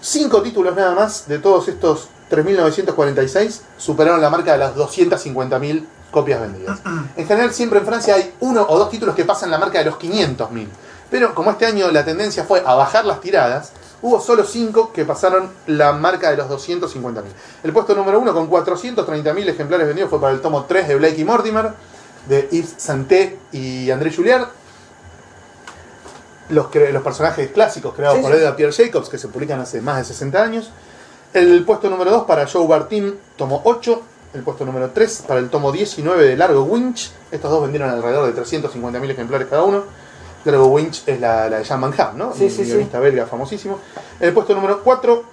Cinco títulos nada más de todos estos 3.946 superaron la marca de las 250.000 copias vendidas. En general siempre en Francia hay uno o dos títulos que pasan la marca de los 500.000. Pero como este año la tendencia fue a bajar las tiradas, hubo solo cinco que pasaron la marca de los 250.000. El puesto número uno con 430.000 ejemplares vendidos fue para el tomo 3 de Blake y Mortimer, de Yves Santé y André Julliard. Los, personajes clásicos creados Sí, por. Edgar Pierre Jacobs, que se publican hace más de 60 años. El puesto número 2 para Joe Bartin, tomo 8. El puesto número 3 para el tomo 19 de Largo Winch. Estos dos vendieron alrededor de 350.000 ejemplares cada uno. Largo Winch es la, la de Jean Van Hamme, ¿no? Sí, Un sí, sí. guionista belga famosísimo. El puesto número 4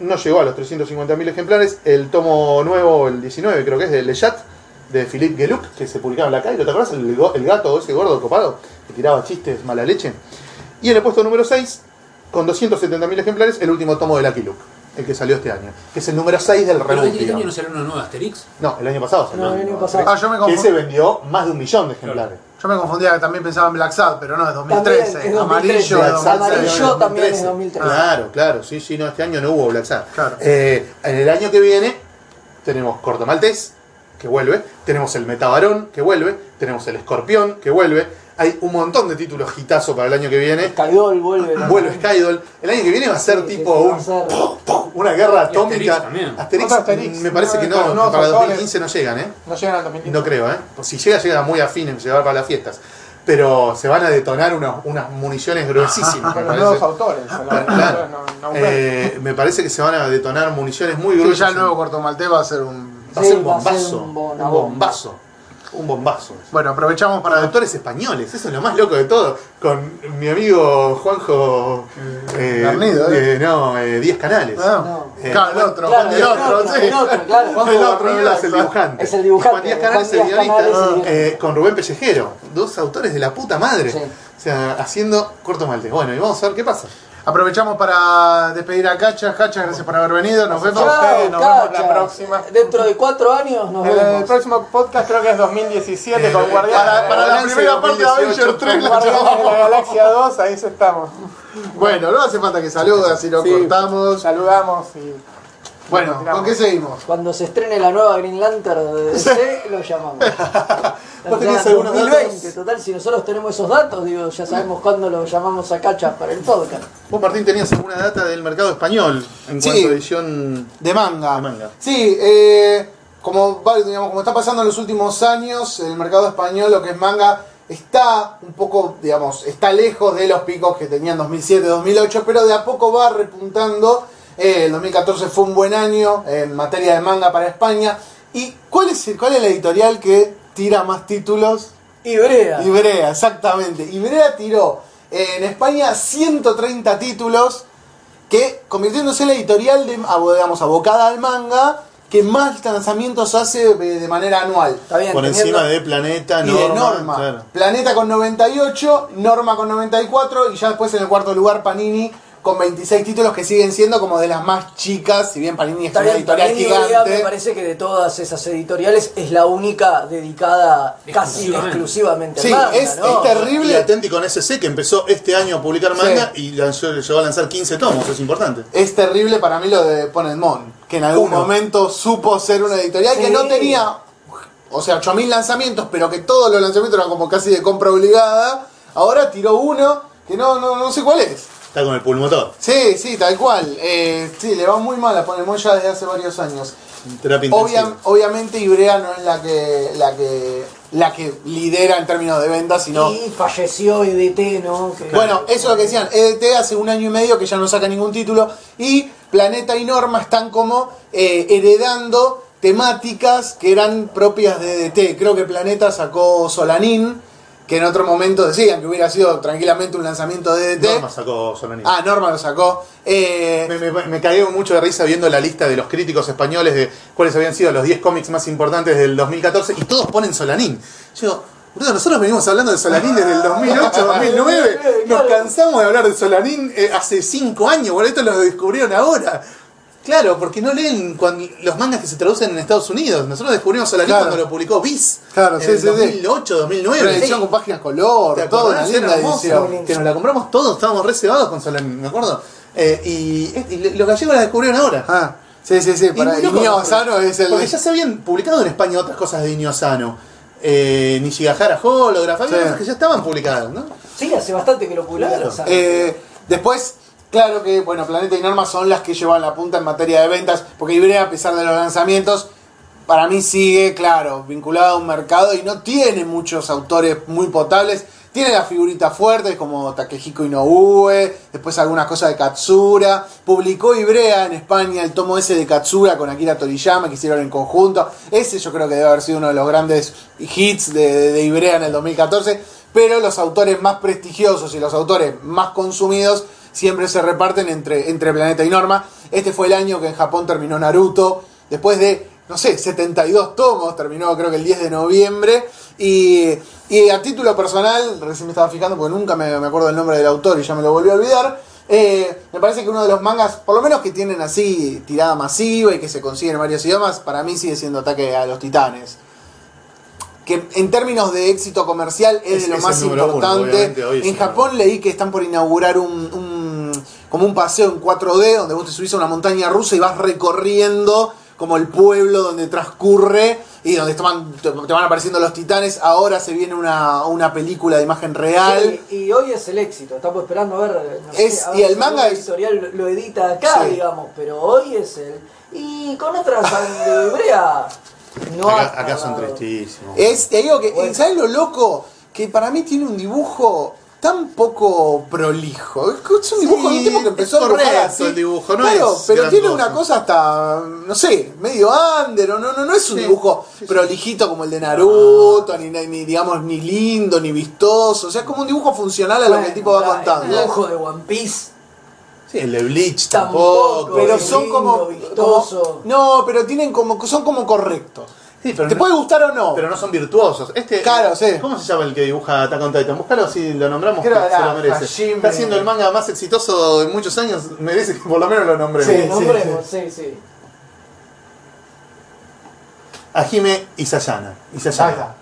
no llegó a los 350.000 ejemplares. El tomo nuevo, el 19 creo que es, de Le Chat, de Philippe Geluc, que se publicaba en la calle. ¿Te acuerdas? El, el gato ese gordo copado que tiraba chistes mala leche. Y en el puesto número 6, con 270.000 ejemplares, el último tomo de Lucky Luke, el que salió este año. Que es el número 6 del Pero reboot. este año no salió una nueva Asterix. No, el año pasado salió. No, el año pasado. Ah, yo me Que ese confundí. vendió más de un millón de ejemplares. Yo me confundía que también pensaba en Black Sad, pero no, es 2013. También es Amarillo 2013. de Black Sad 2013. salió en Amarillo también es 2013. 2013. Claro, claro, sí, sí, no, este año no hubo Black Sad. Claro. Eh, en el año que viene tenemos Corto Maltés, que vuelve, tenemos el Metabarón, que vuelve, tenemos el Escorpión, que vuelve. Hay un montón de títulos hitazo para el año que viene. Skydol vuelve. también. Vuelve Skydoll. El año que viene va a ser Sí, sí, tipo sí, un, a ser- una guerra Y Asterix atómica. también. Asterix, Otro Asterix. me parece que no, nuevos para autores. 2015 no llegan, ¿eh? No llegan al 2015. No creo, ¿eh? Si llega, llega muy afines, llegar para las fiestas. Pero se van a detonar unos- unas municiones gruesísimas. Con los nuevos autores. nuevos Claro. no- no- Eh, me parece que se van a detonar municiones muy Sí, gruesas. ya el nuevo Corto Maltés va a ser un. Va a Sí, ser un va a ser bombazo. un bombazo. Un bombazo. Bueno, aprovechamos Para autores españoles, eso es lo más loco de todo. Con mi amigo Juanjo. Eh, Garnido, ¿eh? eh, no, eh, Díaz Canales. Ah, No. Eh, claro, el otro, Claro, Juan del otro, otro, sí. el otro, claro. Juan del otro Garnido es el dibujante. Es el dibujante, Juan Díaz Canales, Juan Díaz guionista, Canales, el eh, con Rubén Pellejero. Dos autores de la puta madre. Sí. O sea, haciendo corto maltés. Bueno, y vamos a ver qué pasa. Aprovechamos para despedir a Cacha. Cacha, gracias por haber venido. Nos vemos. Chao. ustedes, nos vemos la próxima. Dentro de cuatro años nos El, vemos. próximo podcast creo que es 2017 con Guardianes, Para, para la primera parte de 2018, Avenger 3 la de la. Galaxia 2, ahí estamos. Bueno, no hace falta que salude, así lo Sí. cortamos. Saludamos y Bueno, ¿con qué seguimos? Cuando se estrene la nueva Green Lantern de DC, lo llamamos. ¿Vos tenés Ya, algunos 2020, datos? total, si nosotros tenemos esos datos, digo, ya sabemos cuándo lo llamamos a Cacha para el podcast. Vos, Martín, tenías alguna data del mercado español en Sí. cuanto a edición. De manga. De manga. Sí, eh, como, va- digamos, como está pasando en los últimos años, el mercado español, lo que es manga, está un poco, digamos, está lejos de los picos que tenían 2007-2008, pero de a poco va repuntando. Eh, el 2014 fue un buen año en materia de manga para España. ¿Y cuál es, el- cuál es la editorial que tira más títulos? Ibrea. Ibrea, exactamente. Ibrea tiró eh, en España 130 títulos que convirtiéndose en la editorial de, digamos, abocada al manga que más lanzamientos hace eh, de manera anual. Está bien, Por teniendo- encima de Planeta, Y Norma. de Norma. claro. Planeta con 98, Norma con 94 y ya después en el cuarto lugar Panini con 26 títulos que siguen siendo como de las más chicas, si bien Panini es una editorial gigante. me parece que de todas esas editoriales es la única dedicada casi Exclusivamente. Sí, al manga, es- ¿no? es Y terrible. Atenti con SC que empezó este año a publicar manga y lanzó- llegó a lanzar 15 tomos, es importante. Es terrible para mí lo de Ponenmon, que en algún Uno. momento supo ser una editorial que Sí. no tenía, o sea, 8000 lanzamientos, pero que todos los lanzamientos eran como casi de compra obligada. Ahora tiró uno que no, no, no sé cuál es. Está con el pulmotor. Sí, sí, tal cual. Eh, sí, le va muy mal a Ponenmon ya desde hace varios años. Obvia- obviamente Ibrea no es la que, la que la que lidera en términos de ventas, sino Y falleció EDT, ¿no? Que- bueno, eso es lo que decían. EDT hace un año y medio que ya no saca ningún título. Y Planeta y Norma están como eh, heredando temáticas que eran propias de EDT. Creo que Planeta sacó Solanín, que en otro momento decían que hubiera sido tranquilamente un lanzamiento de EDT. Norma sacó Solanín. Ah, Norma lo sacó. Eh, Me, me, me mucho de risa viendo la lista de los críticos españoles de cuáles habían sido los 10 cómics más importantes del 2014 y todos ponen Solanín. Yo, boludo, nosotros venimos hablando de Solanín desde el 2008, 2009. Nos cansamos de hablar de Solanín eh, hace 5 años, boludo, esto lo descubrieron ahora. Claro, porque no leen cuando, los mangas que se traducen en Estados Unidos. Nosotros descubrimos Solanín Claro. cuando lo publicó Viz. Claro, en sí, el sí, sí. 2008, una 2009. edición con páginas color, ¿Te toda una linda edición. Que nos la compramos todos, estábamos reservados con Solanín, ¿me acuerdo? Eh, y, y los gallegos la descubrieron ahora. Ah, sí, sí, sí. Y Para loco, Asano es el. Porque ya se habían publicado en España otras cosas de Niño Sano. Eh, Nishigahara Holograph, había Sí. cosas que ya estaban publicadas, ¿no? Sí, hace bastante que lo publicaron. Eh, después, claro que bueno, Planeta y Norma son las que llevan la punta en materia de ventas, porque Ibrea, a pesar de los lanzamientos, para mí sigue, claro, vinculado a un mercado y no tiene muchos autores muy potables. Tiene las figuritas fuertes como Takehiko Inoue, después algunas cosas de Katsura. Publicó Ibrea en España el tomo ese de Katsura con Akira Toriyama que hicieron en conjunto. Ese yo creo que debe haber sido uno de los grandes hits de, de- de Ibrea en el 2014. Pero los autores más prestigiosos y los autores más consumidos siempre se reparten entre, entre Planeta y Norma. Este fue el año que en Japón terminó Naruto. Después de, no sé, 72 tomos, terminó creo que el 10 de noviembre. Y, y a título personal, recién me estaba fijando porque nunca me, me acuerdo el nombre del autor y ya me lo volví a olvidar. eh, me parece que uno de los mangas, por lo menos que tienen así tirada masiva y que se consiguen en varios idiomas, para mí sigue siendo Ataque a los Titanes. Que en términos de éxito comercial es, Es- de lo más uno, importante. en Japón leí que están por inaugurar un, un- como un paseo en 4D donde vos te subís a una montaña rusa y vas recorriendo como el pueblo donde transcurre y donde estaban- te, te van apareciendo los titanes. Ahora se viene una, una película de imagen real. Sí, y hoy es el éxito, estamos esperando a ver. no sé, Es- a y el si manga es- editorial lo edita acá, Sí. digamos, pero hoy es el. Y con otras de Ibrea no acá, acá son tristísimos. Es, te digo que, Bueno. ¿sabes lo loco? Que para mí tiene un dibujo tan poco prolijo. Es un dibujo de un Sí, tipo que empezó a dibujar así. el dibujo, no Claro, es pero tiene cosa. una cosa hasta, no sé, medio under, o no, no, no es un Sí, dibujo sí, sí. prolijito como el de Naruto, ni, ni digamos ni lindo, ni vistoso. O sea, es como un dibujo funcional a lo que el tipo va contando. El ojo de One Piece. Sí, el de Bleach Tampoco, tampoco. pero Sí, son lindo, como, vistoso. como- no pero tienen como son como correctos Sí, pero te no- puede gustar o no Pero no son virtuosos. Este, Claro, sí. ¿Cómo se llama el que dibuja Attack on Titan? Buscalo si lo nombramos, Creo se lo merece. Está siendo el manga más exitoso de muchos años. Merece que por lo menos lo nombremos. Sí, Sí, nombremos, sí, sí. Isayama. Ahí está,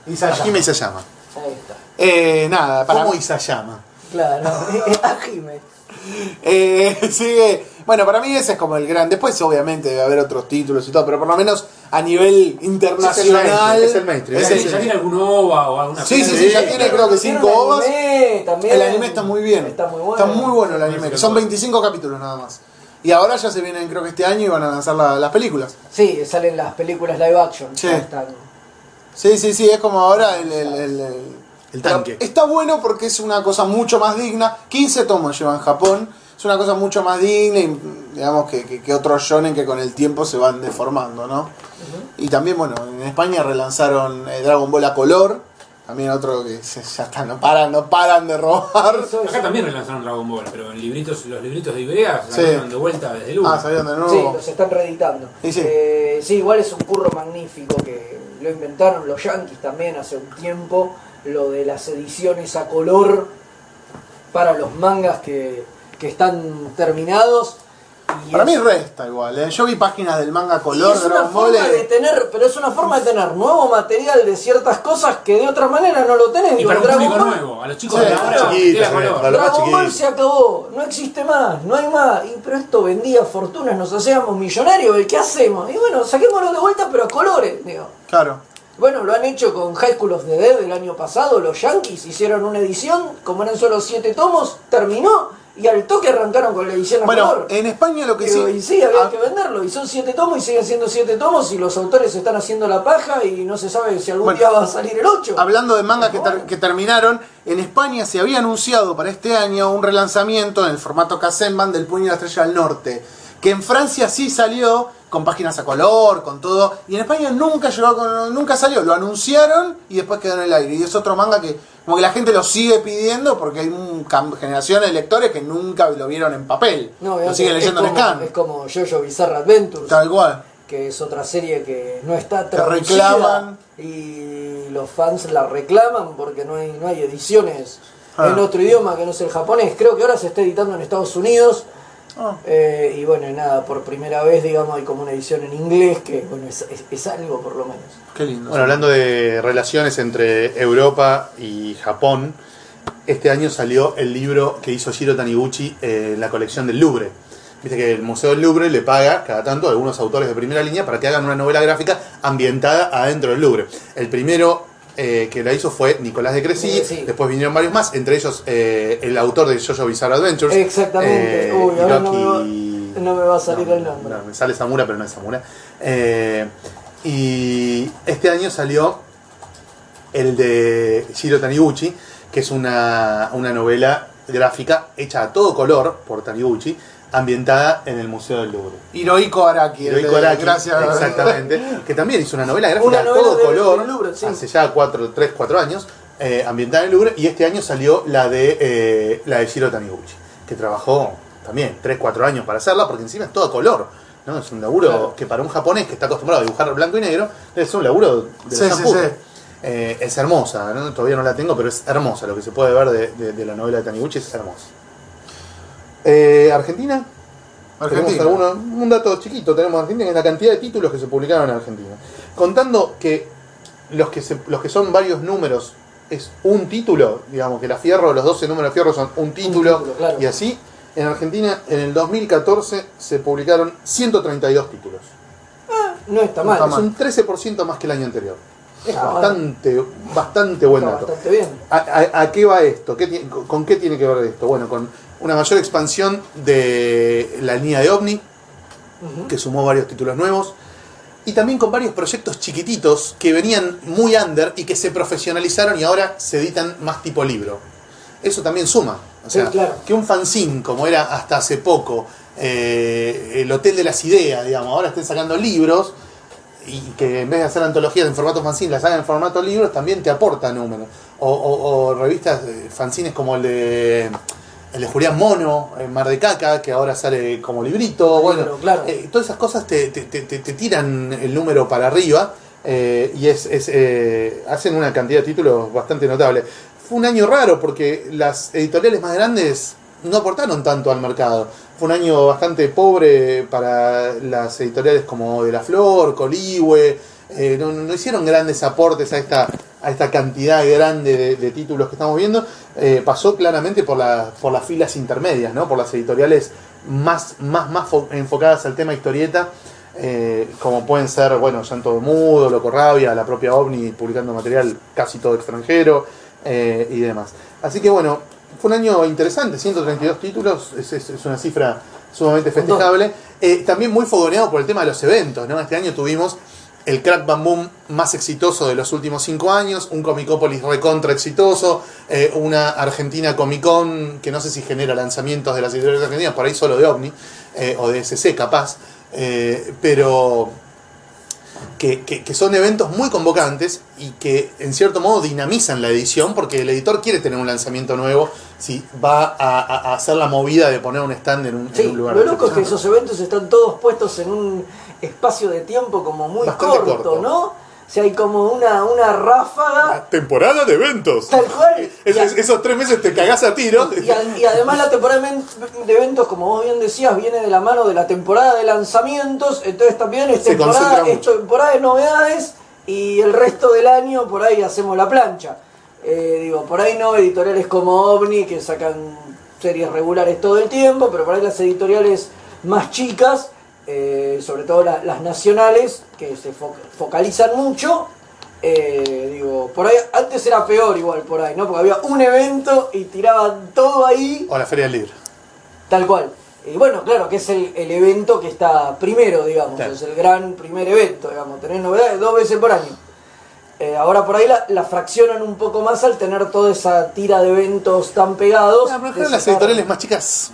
Isayama. Hajime Isayama. Ahí está. eh, nada para ¿Cómo mí Isayama? Claro, Ajime. eh, sigue bueno para mí ese es como el gran después obviamente debe haber otros títulos y todo pero por lo menos a nivel internacional Es el mainstream, es es el el- ¿Ya tiene algún OVA o alguna Sí, sí, sí, ya tiene creo que Tiene cinco un ovas. anime también. El anime está muy bien. Está muy bueno. Está muy bueno el anime, que son 25 capítulos nada más. Y ahora ya se vienen, creo que este año, y van a lanzar la- las películas. Sí, salen las películas live action. Sí. Están. Sí, sí, sí, es como ahora el... el, el- el- El tanque. Está bueno porque es una cosa mucho más digna. 15 tomos lleva en Japón. Es una cosa mucho más digna y digamos que, que, que otros shonen que con el tiempo se van deformando, ¿no? Y también, bueno, en España relanzaron eh, Dragon Ball a color. También otro que se- ya está, no paran, no paran de robar. Eso Acá también relanzaron Dragon Ball, pero en libritos, los libritos de Ibrea Sí. salieron de vuelta desde el 1. Ah, salieron de Sí, nuevo. los están reeditando. Sí, sí. Eh, sí, igual es un curro magnífico que lo inventaron los yankees también hace un tiempo, lo de las ediciones a color para los mangas que, que están terminados. Y Para es- mí resta igual, ¿eh? Yo vi páginas del manga y color es una forma eh, de tener, pero es una forma de tener nuevo material de ciertas cosas que de otra manera no lo tenés. Y Digo, para un Dragon público Ball- nuevo, a los chicos Sí, de a los ahora, chiquitos, color. Dragon Ball se acabó, no existe más, no hay más. Y, pero esto vendía fortunas, nos hacíamos millonarios, ¿y ¿qué hacemos? Y bueno, saquémoslo de vuelta, pero a colores, digo. Claro. Bueno, lo han hecho con High School of the Dead el año pasado, los Yankees hicieron una edición, como eran solo siete tomos, terminó y al toque arrancaron con la edición a Bueno, color. en España lo que sí. y sí, había Ah, que venderlo, y son siete tomos y siguen siendo siete tomos y los autores están haciendo la paja y no se sabe si algún Bueno, día va a salir el 8. Hablando de mangas que, ter- que terminaron, en España se había anunciado para este año un relanzamiento en el formato Kazenban del Puño y la Estrella del Norte. Que en Francia sí salió, con páginas a color, con todo. Y en España nunca llegó, nunca salió. Lo anunciaron y después quedó en el aire. Y es otro manga que como que la gente lo sigue pidiendo porque hay un cam- generación de lectores que nunca lo vieron en papel. No, lo siguen leyendo en scan. Es como Jojo Bizarre Adventures, Tal cual. que es otra serie que no está traducida reclaman. y los fans la reclaman porque no hay, no hay ediciones Ah. en otro idioma que no es el japonés. Creo que ahora se está editando en Estados Unidos. Ah. eh, y bueno, nada, por primera vez, digamos, hay como una edición en inglés que, bueno, es, es- es algo por lo menos. Qué lindo. Bueno, hablando de relaciones entre Europa y Japón, este año salió el libro que hizo Shiro Taniguchi eh, en la colección del Louvre. Viste que el Museo del Louvre le paga cada tanto a algunos autores de primera línea para que hagan una novela gráfica ambientada adentro del Louvre. El primero eh, que la hizo fue Nicolás de Crecy, Sí. después vinieron varios más, entre ellos eh, el autor de Jojo Bizarre Adventures. Exactamente. eh, Uy, ahora no me, va, Hiroki- no me va a salir el nombre. no, me sale Samura, pero no es Samura. Eh, y este año salió el de Shiro Taniguchi, que es una, una novela gráfica hecha a todo color por Taniguchi, ambientada en el Museo del Louvre. Hirohiko Araki. Hirohiko Araki, Gracias. exactamente, que también hizo una novela gráfica Una novela todo de- color del Louvre, sí. hace ya 3, 4 años, eh, ambientada en el Louvre, y este año salió la de, eh, la de Shiro Taniguchi, que trabajó también 3, 4 años para hacerla, porque encima es todo color. ¿no? Es un laburo Claro. que para un japonés que está acostumbrado a dibujar blanco y negro, es un laburo de Sí. Eh, es hermosa, ¿no? todavía no la tengo, pero es hermosa. Lo que se puede ver de, de- de la novela de Taniguchi es hermosa. Eh, Argentina, Argentina. tenemos alguno- un dato chiquito, tenemos Argentina, que es la cantidad de títulos que se publicaron en Argentina. Contando que los que, se- los que son varios números es un título, digamos que la Fierro, los 12 números de Fierro son un título, título, claro. y así, en Argentina en el 2014 se publicaron 132 títulos. No está mal. está Es un 13% más que el año anterior. Es Ah, bastante, bastante buen dato. bastante bien. ¿A, a- a qué va esto? ¿Qué ti- ¿Con qué tiene que ver esto? Bueno, con una mayor expansión de la línea de OVNI, que sumó varios títulos nuevos, y también con varios proyectos chiquititos que venían muy under y que se profesionalizaron y ahora se editan más tipo libro. eso también suma. O sea, Sí, claro. que un fanzine, como era hasta hace poco, eh, el Hotel de las Ideas, digamos, ahora estén sacando libros y que en vez de hacer antologías en formato fanzine las hagan en formato libros, también te aporta números. O, o- o revistas, eh, fanzines como el de el de Julián Mono, Mar de Caca, que ahora sale como librito. Bueno, Libro, claro. eh, todas esas cosas te, te- te- te- te tiran el número para arriba eh, y es, es, eh, hacen una cantidad de títulos bastante notable. Fue un año raro porque las editoriales más grandes no aportaron tanto al mercado. Fue un año bastante pobre para las editoriales como De la Flor, Coligüe. Eh, no, no hicieron grandes aportes a esta, a esta cantidad grande de, de títulos que estamos viendo. Eh, pasó claramente por, la- por las filas intermedias, ¿no? por las editoriales más, más, más fo- enfocadas al tema historieta. eh, como pueden ser, bueno, Llanto Mudo, Loco Rabia, la propia OVNI publicando material casi todo extranjero eh, y demás. Así que bueno, fue un año interesante, 132 títulos, es, es- es una cifra sumamente festejable. Eh, también muy fogoneado por el tema de los eventos, ¿no? Este año tuvimos el Crack Bam Boom más exitoso de los últimos cinco años, un Comicópolis recontra exitoso, eh, una Argentina Comic Con que no sé si genera lanzamientos de las editoriales argentinas, por ahí solo de OVNI eh, o de SC capaz, eh, pero que, que- que son eventos muy convocantes y que en cierto modo dinamizan la edición porque el editor quiere tener un lanzamiento nuevo si va a, a- a hacer la movida de poner un stand en un, en Sí, un lugar. lo loco es que esos eventos están todos puestos en un espacio de tiempo como muy corto, corto. ¿no? O sea, hay como una, una ráfaga, Temporada de eventos. tal cual. Es- a- esos tres meses te cagás a tiro. Y, a- y además la temporada de eventos, como vos bien decías, viene de la mano de la temporada de lanzamientos, entonces también es temporada, es temporada de novedades y el resto del año por ahí hacemos la plancha. Eh, digo, por ahí no editoriales como OVNI que sacan series regulares todo el tiempo, pero por ahí las editoriales más chicas, eh, sobre todo la- las nacionales, que se fo- focalizan mucho, eh, digo, por ahí antes era peor igual por ahí, ¿no? Porque había un evento y tiraban todo ahí, O la Feria del Libro. tal cual. Y bueno, claro, que es el, el evento que está primero, digamos, Claro. es el gran primer evento, digamos, tener novedades dos veces por año. Eh, ahora por ahí la, la fraccionan un poco más al tener toda esa tira de eventos tan pegados. No, pero de las editoriales más chicas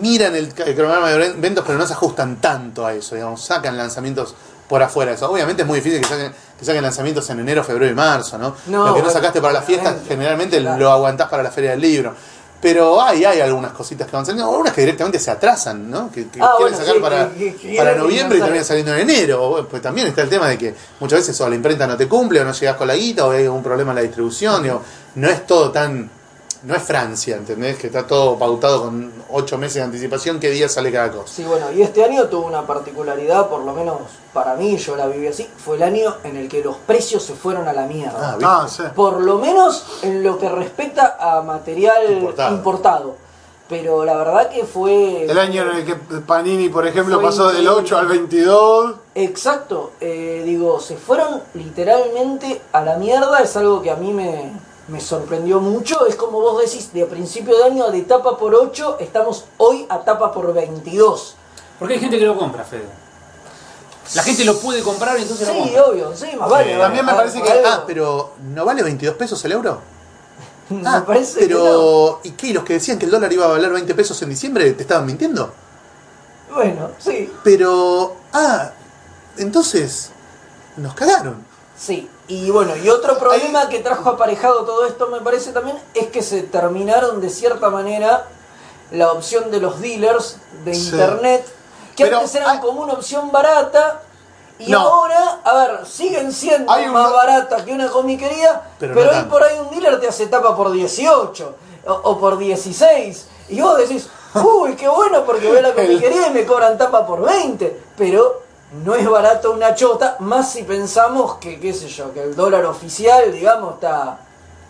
miran el, el cronograma de eventos, pero no se ajustan tanto a eso, digamos, sacan lanzamientos por afuera de eso. Obviamente es muy difícil que saquen, que saquen lanzamientos en enero, febrero y marzo, ¿no? No, Lo que no sacaste para las fiestas, generalmente claro. lo aguantás para la feria del libro. Pero hay, hay algunas cositas que van saliendo, algunas que directamente se atrasan, ¿no? Que, que Ah, quieren bueno, sacar sí, para, que- para noviembre y terminan saliendo en enero. Pues también está el tema de que muchas veces o la imprenta no te cumple, o no llegas con la guita, o hay algún problema en la distribución. digo, no es todo tan. No es Francia, ¿entendés? Que está todo pautado con ocho meses de anticipación, qué día sale cada cosa. Sí, bueno, y este año tuvo una particularidad, por lo menos para mí, yo la viví así, fue el año en el que los precios se fueron a la mierda. Ah, ¿viste? Ah, sí. Por lo menos en lo que respecta a material Importado. importado. Pero la verdad que fue... El año en el que Panini, por ejemplo, pasó del increíble. 8 al 22. Exacto, eh, digo, se fueron literalmente a la mierda, es algo que a mí me, me sorprendió mucho, es como vos decís, de principio de año de tapa por 8, estamos hoy a tapa por 22. Porque hay gente que lo compra, Fede. La gente lo puede comprar y entonces lo Sí, compra. obvio, sí, más vale. Eh, también me Ah, parece que-. Ah, pero ¿no vale 22 pesos el euro? Me Ah, parece que pero ¿y qué? ¿Y ¿Los que decían que el dólar iba a valer 20 pesos en diciembre te estaban mintiendo? no. Bueno, sí, Pero, ah, entonces nos cagaron. Sí. Y bueno, y otro problema que trajo aparejado todo esto, me parece también, es que se terminaron de cierta manera la opción de los dealers de Sí. internet, que Pero antes eran hay- como una opción barata. Y No. ahora, a ver, siguen siendo Hay un- más baratas que una comiquería, Pero pero, no hoy por ahí un dealer te hace tapa por 18 o, o por 16. Y vos decís, uy, qué bueno porque voy a la comiquería y me cobran tapa por 20. Pero no es barato una chota, más si pensamos que, qué sé yo, que el dólar oficial, digamos, está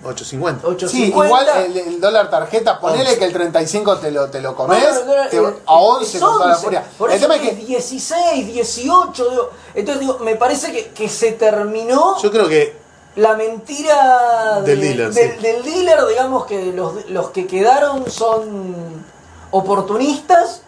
8.50. 8.50. Sí, igual el, el dólar tarjeta, ponele 11. que el 35 te lo, te lo comes, Bueno, el dólar, te- eh, a 11 es con toda la 11. furia. Por El eso tema es que es que 16, 18. digo. Entonces digo, me parece que, que se terminó Yo creo que la mentira Del de- dealer, sí. del dealer, digamos que los, los que quedaron son oportunistas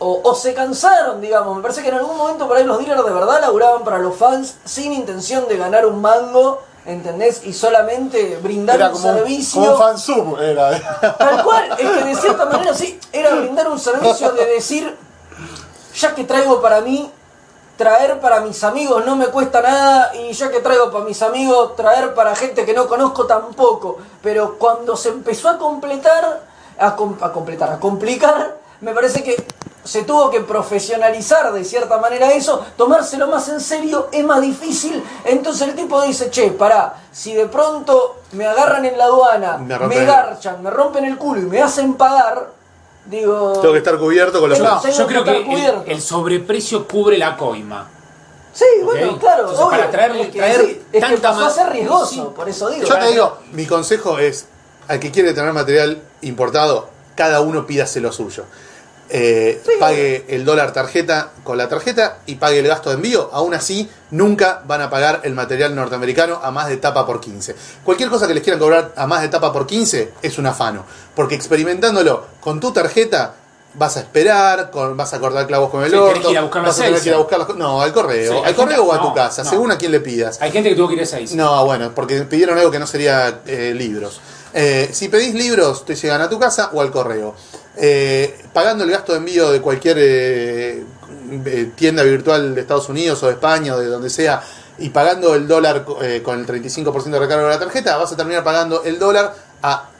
o, o se cansaron, digamos. Me parece que en algún momento por ahí los dealers de verdad laburaban para los fans sin intención de ganar un mango ¿entendés? Y solamente brindar Era un como, un- servicio. como un fansub, era. Tal cual, es que de cierta manera sí, era brindar un servicio de decir, ya que traigo para mí, traer para mis amigos no me cuesta nada, y ya que traigo para mis amigos, traer para gente que no conozco tampoco. Pero cuando se empezó a completar, a, com- a completar, a complicar, me parece que se tuvo que profesionalizar de cierta manera eso, tomárselo más en serio es más difícil. Entonces el tipo dice, che, pará, si de pronto me agarran en la aduana, Me me, garchan, me rompen el culo y me hacen pagar, digo... Tengo que estar cubierto con los No. Yo creo que el, sobreprecio cubre la coima. Sí, bueno, claro. Entonces, para obvio, traerle- es que traer sí, es que tanta pasó a más- ser riesgoso, Sí. por eso digo. Yo te digo, Mi consejo es, al que quiere tener material importado, cada uno pídase lo suyo. Eh, Sí. pague el dólar tarjeta con la tarjeta y pague el gasto de envío. Aún así, nunca van a pagar el material norteamericano a más de tapa por 15. Cualquier cosa que les quieran cobrar a más de tapa por 15 es un afano. Porque experimentándolo con tu tarjeta, vas a esperar, con- vas a cortar clavos con el Sí, orto. que ir a buscar vas a tener que ir a Seiza. buscar las co- No, al correo. Sí, al correo gente- o a tu casa, no. según a quién le pidas. Hay gente que tuvo que ir a seis. No, bueno, porque pidieron algo que no sería eh, libros. Eh, si pedís libros, te llegan a tu casa o al correo. Eh, pagando el gasto de envío de cualquier eh, eh, tienda virtual de Estados Unidos o de España o de donde sea, y pagando el dólar eh, con el 35% de recargo de la tarjeta, vas a terminar pagando el dólar a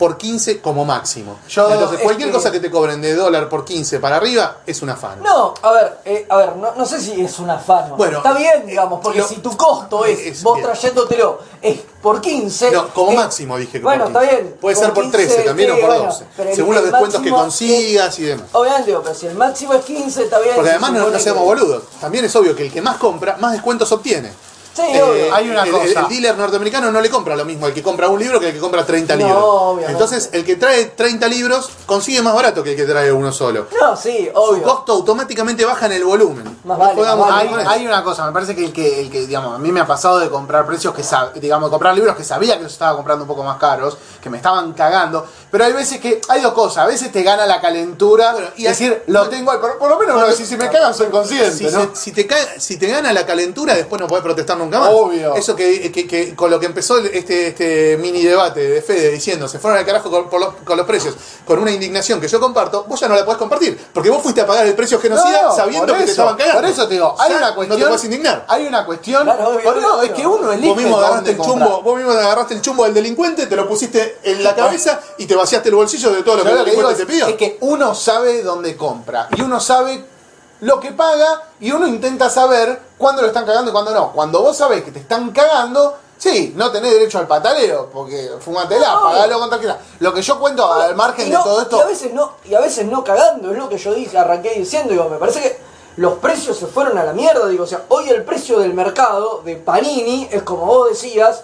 por 15 como máximo. Yo- Entonces, es cualquier que- cosa que te cobren de dólar por 15 para arriba es un afano. No, a ver, eh, a ver, no, no sé si es un afano. Bueno, está bien, digamos, porque lo- si tu costo es, es vos bien. trayéndotelo es por 15. No, como máximo dije que Bueno, 15. está bien. Puede ser por 13 también o por bueno, 12. pero el- según los descuentos que consigas y demás. obviamente, pero si el máximo es 15, está bien. Porque además no, no seamos boludos. También es obvio que el que más compra, más descuentos obtiene. Sí, Eh. Hay una el, cosa. el- el dealer norteamericano no le compra lo mismo al que compra un libro que al que compra 30 No, libros. obviamente. Entonces, el que trae 30 libros consigue más barato que el que trae uno solo. No, sí, Su obvio. costo automáticamente baja en el volumen. Más No vale, más hay, con hay eso. una cosa, me parece que el que, el que, digamos, a mí me ha pasado de comprar precios que, sab- digamos, de comprar libros que sabía que los estaba comprando un poco más caros, que me estaban cagando, pero hay veces que, hay dos cosas, a veces te gana la calentura Bueno, y decir, lo tengo por, por lo menos no decir, si me cagan soy consciente, Si, ¿no? se- si te cae- si te gana la calentura, después no podés protestar nunca más. Obvio. Eso que, que- que con lo que empezó este, este mini debate de Fede diciendo se fueron al carajo con, por los, con los precios, con una indignación que yo comparto, vos ya no la podés compartir. Porque vos fuiste a pagar el precio genocida No, no, sabiendo que te estaban cagando. Por eso te digo, hay Ya una cuestión. No te podés indignar. Hay una cuestión. Claro, obvio, no, obvio. es que uno elige. Vos mismo agarraste el comprar. chumbo, vos mismo agarraste el chumbo del delincuente, te lo pusiste en la cabeza y te vaciaste el bolsillo de todo lo Yo que el delincuente te pidió. es que uno sabe dónde compra y uno sabe lo que paga y uno intenta saber cuándo lo están cagando y cuándo no. Cuando vos sabés que te están cagando, sí, no tenés derecho al pataleo, porque fumatela, No. pagalo con tranquilidad. Lo que yo cuento al margen de todo Y a esto, veces no, y a veces no cagando, es lo que yo dije, arranqué diciendo, digo, me parece que los precios se fueron a la mierda, digo, o sea, hoy el precio del mercado de Panini es como vos decías,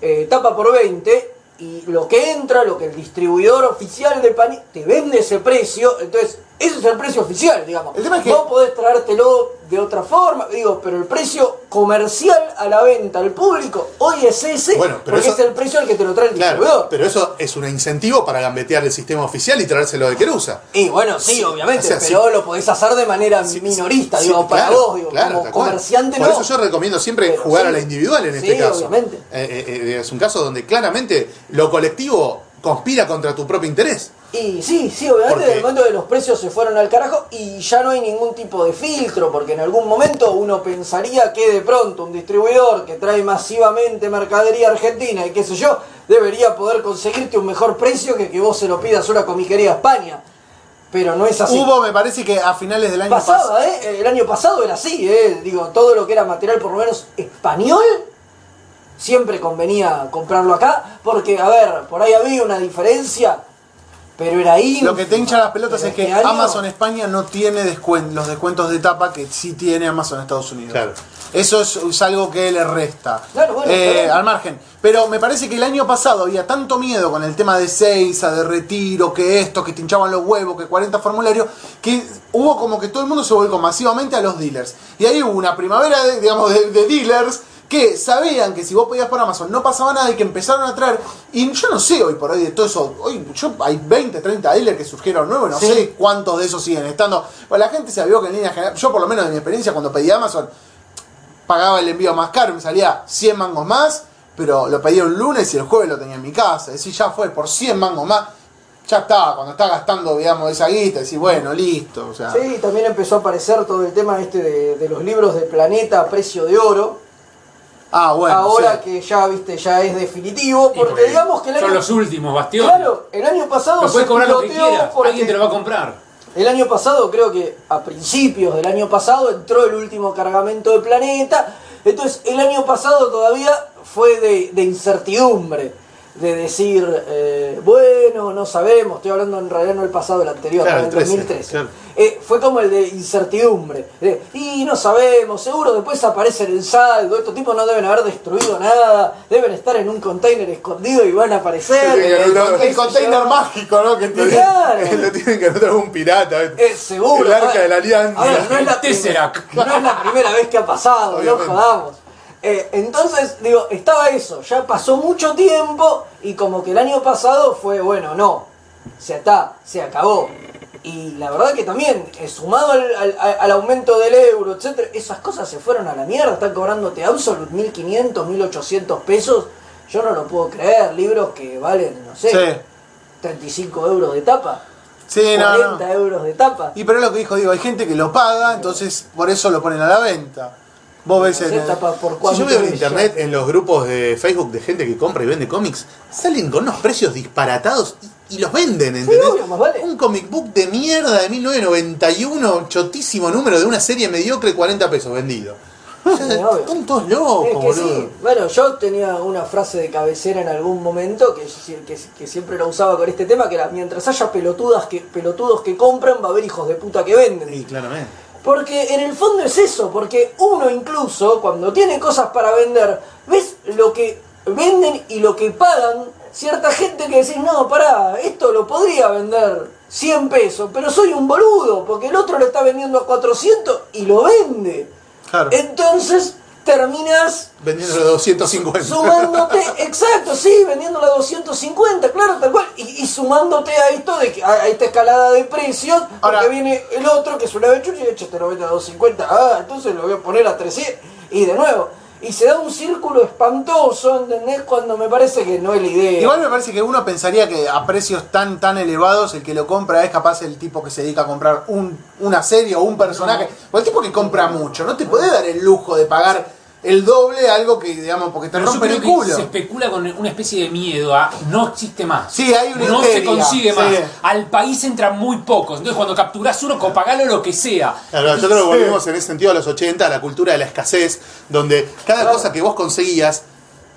eh, tapa por 20, y lo que entra, lo que el distribuidor oficial de Panini te vende ese precio, entonces ese es el precio oficial, digamos. El tema es que- Vos podés traértelo de otra forma, digo, pero el precio comercial a la venta al público hoy es ese, Bueno, pero porque eso- es el precio al que te lo trae el Claro, distribuidor. pero eso es un incentivo para gambetear el sistema oficial y traérselo de Querusa. Y bueno, sí, Sí, obviamente, o sea, pero sí. lo podés hacer de manera Sí, minorista, sí, digo, sí, para claro, vos, digo, claro, como comerciante Por no. eso yo recomiendo siempre Pero jugar sí. a la individual en este Sí, caso. obviamente. Eh, eh, eh, es un caso donde claramente lo colectivo conspira contra tu propio interés. Y sí, sí, obviamente, Porque- desde el momento que los precios se fueron al carajo y ya no hay ningún tipo de filtro, porque en algún momento uno pensaría que de pronto un distribuidor que trae masivamente mercadería argentina y qué sé yo, debería poder conseguirte un mejor precio que que vos se lo pidas a una comiquería a España. Pero no es así. hubo, me parece que a finales del año pasado. Pasaba, ¿eh? El año pasado era así, ¿eh? Digo, todo lo que era material por lo menos español, siempre convenía comprarlo acá, porque, a ver, por ahí había una diferencia, pero era ahí. Lo que te hincha las pelotas es que este año- Amazon España no tiene descuen- los descuentos de tapa que sí tiene Amazon Estados Unidos. Claro. Eso es, es algo que le resta. Claro, bueno, Eh, al margen. Pero me parece que el año pasado había tanto miedo con el tema de Seiza, de retiro, que esto, que te hinchaban los huevos, que 40 formularios, que hubo como que todo el mundo se volcó masivamente a los dealers. Y ahí hubo una primavera, de, digamos, de, de dealers que sabían que si vos pedías por Amazon no pasaba nada y que empezaron a traer. Y yo no sé hoy por hoy de todo eso. Hoy yo, hay 20, 30 dealers que surgieron nuevos, no Sí. sé cuántos de esos siguen estando. Bueno, la gente se vio que en línea general, yo por lo menos de mi experiencia cuando pedí Amazon, pagaba el envío más caro, me salía 100 mangos más, pero lo pedía un lunes y el jueves lo tenía en mi casa. Es decir, ya fue por 100 mangos más. Ya está, cuando está gastando, digamos, esa guita, decís, bueno, listo. O sea, Sí, también empezó a aparecer todo el tema este de, de los libros de Planeta a precio de oro. Ah, bueno. ahora sí. que ya, viste, ya es definitivo. Porque digamos que el son año, los últimos bastiones. claro, el año pasado Lo puedes cobrar lo que quieras. Alguien te lo va a comprar. El año pasado, creo que a principios del año pasado, entró el último cargamento de Planeta. Entonces, el año pasado todavía fue de, de incertidumbre. De decir, eh, bueno, no sabemos, estoy hablando en realidad no el pasado, el anterior, Claro, el el 13, 2013. claro. Eh, fue como el de incertidumbre. De, y no sabemos, seguro después aparecen en saldo, estos tipos no deben haber destruido nada, deben estar en un container escondido y van a aparecer. El, no, el container yo. mágico, ¿no? Que tiene. Claro. Lo tienen que anotar un pirata. ¿viste? Eh, seguro. El arca ver, de la alianza. ver, no, es la no es la primera vez que ha pasado, no Obviamente. jodamos. Eh, entonces, digo, estaba eso, ya pasó mucho tiempo y como que el año pasado fue, bueno, no, se está, se acabó. Y la verdad que también, eh, sumado al, al- al aumento del euro, etcétera, esas cosas se fueron a la mierda, están cobrándote Absolute 1500, 1800 pesos. Yo no lo puedo creer, libros que valen, no sé, Sí. 35 euros de tapa, Sí, no, 40 no. euros de tapa. Y pero es lo que dijo, digo, hay gente que lo paga, entonces por eso lo ponen a la venta. Vos ves en por Si yo veo en internet, en los grupos de Facebook de gente que compra y vende cómics, salen con unos precios disparatados y, y los venden, ¿entendés? obvio, más vale. Un comic book de mierda de 1991, chotísimo número de una serie mediocre, 40 pesos vendido. Sí. Están todos locos, Es que boludo. sí. Bueno, yo tenía una frase de cabecera en algún momento que, que, que siempre la usaba con este tema, que era, mientras haya pelotudas que, pelotudos que compran, va a haber hijos de puta que venden. Sí, claramente. Porque en el fondo es eso, porque uno incluso cuando tiene cosas para vender, ves lo que venden y lo que pagan cierta gente que decís, no, pará, esto lo podría vender 100 pesos, pero soy un boludo, porque el otro lo está vendiendo a 400 y lo vende. Claro. Entonces terminas Vendiendo 250. sumándote, exacto, sí, vendiéndolo a 250, claro, tal cual, y, y sumándote a esto de que a, a esta escalada de precios, porque viene el otro que es una avechucha y "Che, te lo vende a 250, ah, entonces lo voy a poner a 300, y de nuevo, y se da un círculo espantoso, ¿entendés? Cuando me parece que no es la idea. Igual me parece que uno pensaría que a precios tan tan elevados el que lo compra es capaz el tipo que se dedica a comprar un, una serie o un personaje. O el tipo que compra mucho. No te podés dar el lujo de pagar el doble algo que, digamos, porque te Pero yo rompen creo el que culo. se especula con una especie de miedo a no existe más. Sí, hay una No se consigue más. sí. Al país entran muy pocos. Entonces cuando capturás uno, copagalo lo que sea. Claro, que volvimos en ese sentido a los 80, a la cultura de la escasez, donde cada cosa que vos conseguías,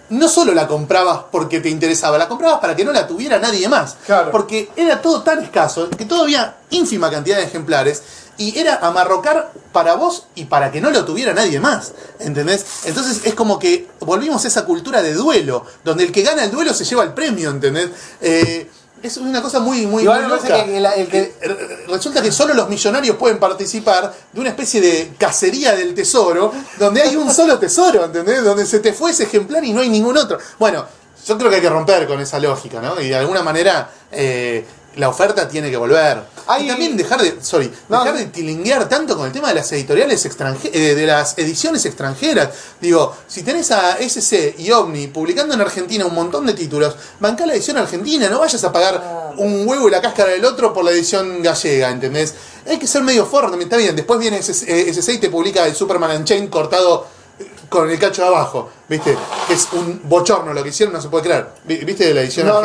no solo la comprabas porque te interesaba, la comprabas para que no la tuviera nadie más. Claro. Porque era todo tan escaso que todavía ínfima cantidad de ejemplares y era amarrocar para vos y para que no lo tuviera nadie más. ¿Entendés? Entonces es como que volvimos a esa cultura de duelo, donde el que gana el duelo se lleva el premio, ¿entendés? Eh, es una cosa muy, muy, muy me parece loca. que el- el que- Eh, Resulta que solo los millonarios pueden participar de una especie de cacería del tesoro, donde hay un solo tesoro, ¿entendés? Donde se te fue ese ejemplar y no hay ningún otro. Bueno, yo creo que hay que romper con esa lógica, ¿no? Y de alguna manera eh, la oferta tiene que volver. Hay- Y también dejar de, sorry, No, dejar de tilinguear tanto con el tema de las editoriales extranjeras, de las ediciones extranjeras. Digo, si tenés a SC y Omni publicando en Argentina un montón de títulos, bancá la edición argentina, no vayas a pagar Ah. un huevo y la cáscara del otro por la edición gallega, ¿entendés? Hay que ser medio forro, también está bien. Después viene SC, eh, SC y te publica el Superman Unchained cortado eh, con el cacho de abajo, ¿viste? Que es un bochorno lo que hicieron, no se puede creer. Vi- ¿Viste la edición No,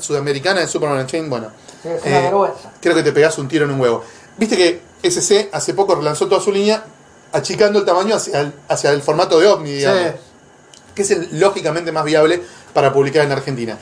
sudamericana de Superman Unchained? Bueno. Sí, es una Eh, vergüenza. creo que te pegás un tiro en un huevo. Viste que SC hace poco relanzó toda su línea achicando el tamaño hacia el, hacia el formato de OVNI, digamos, Sí. que es el lógicamente más viable para publicar en Argentina.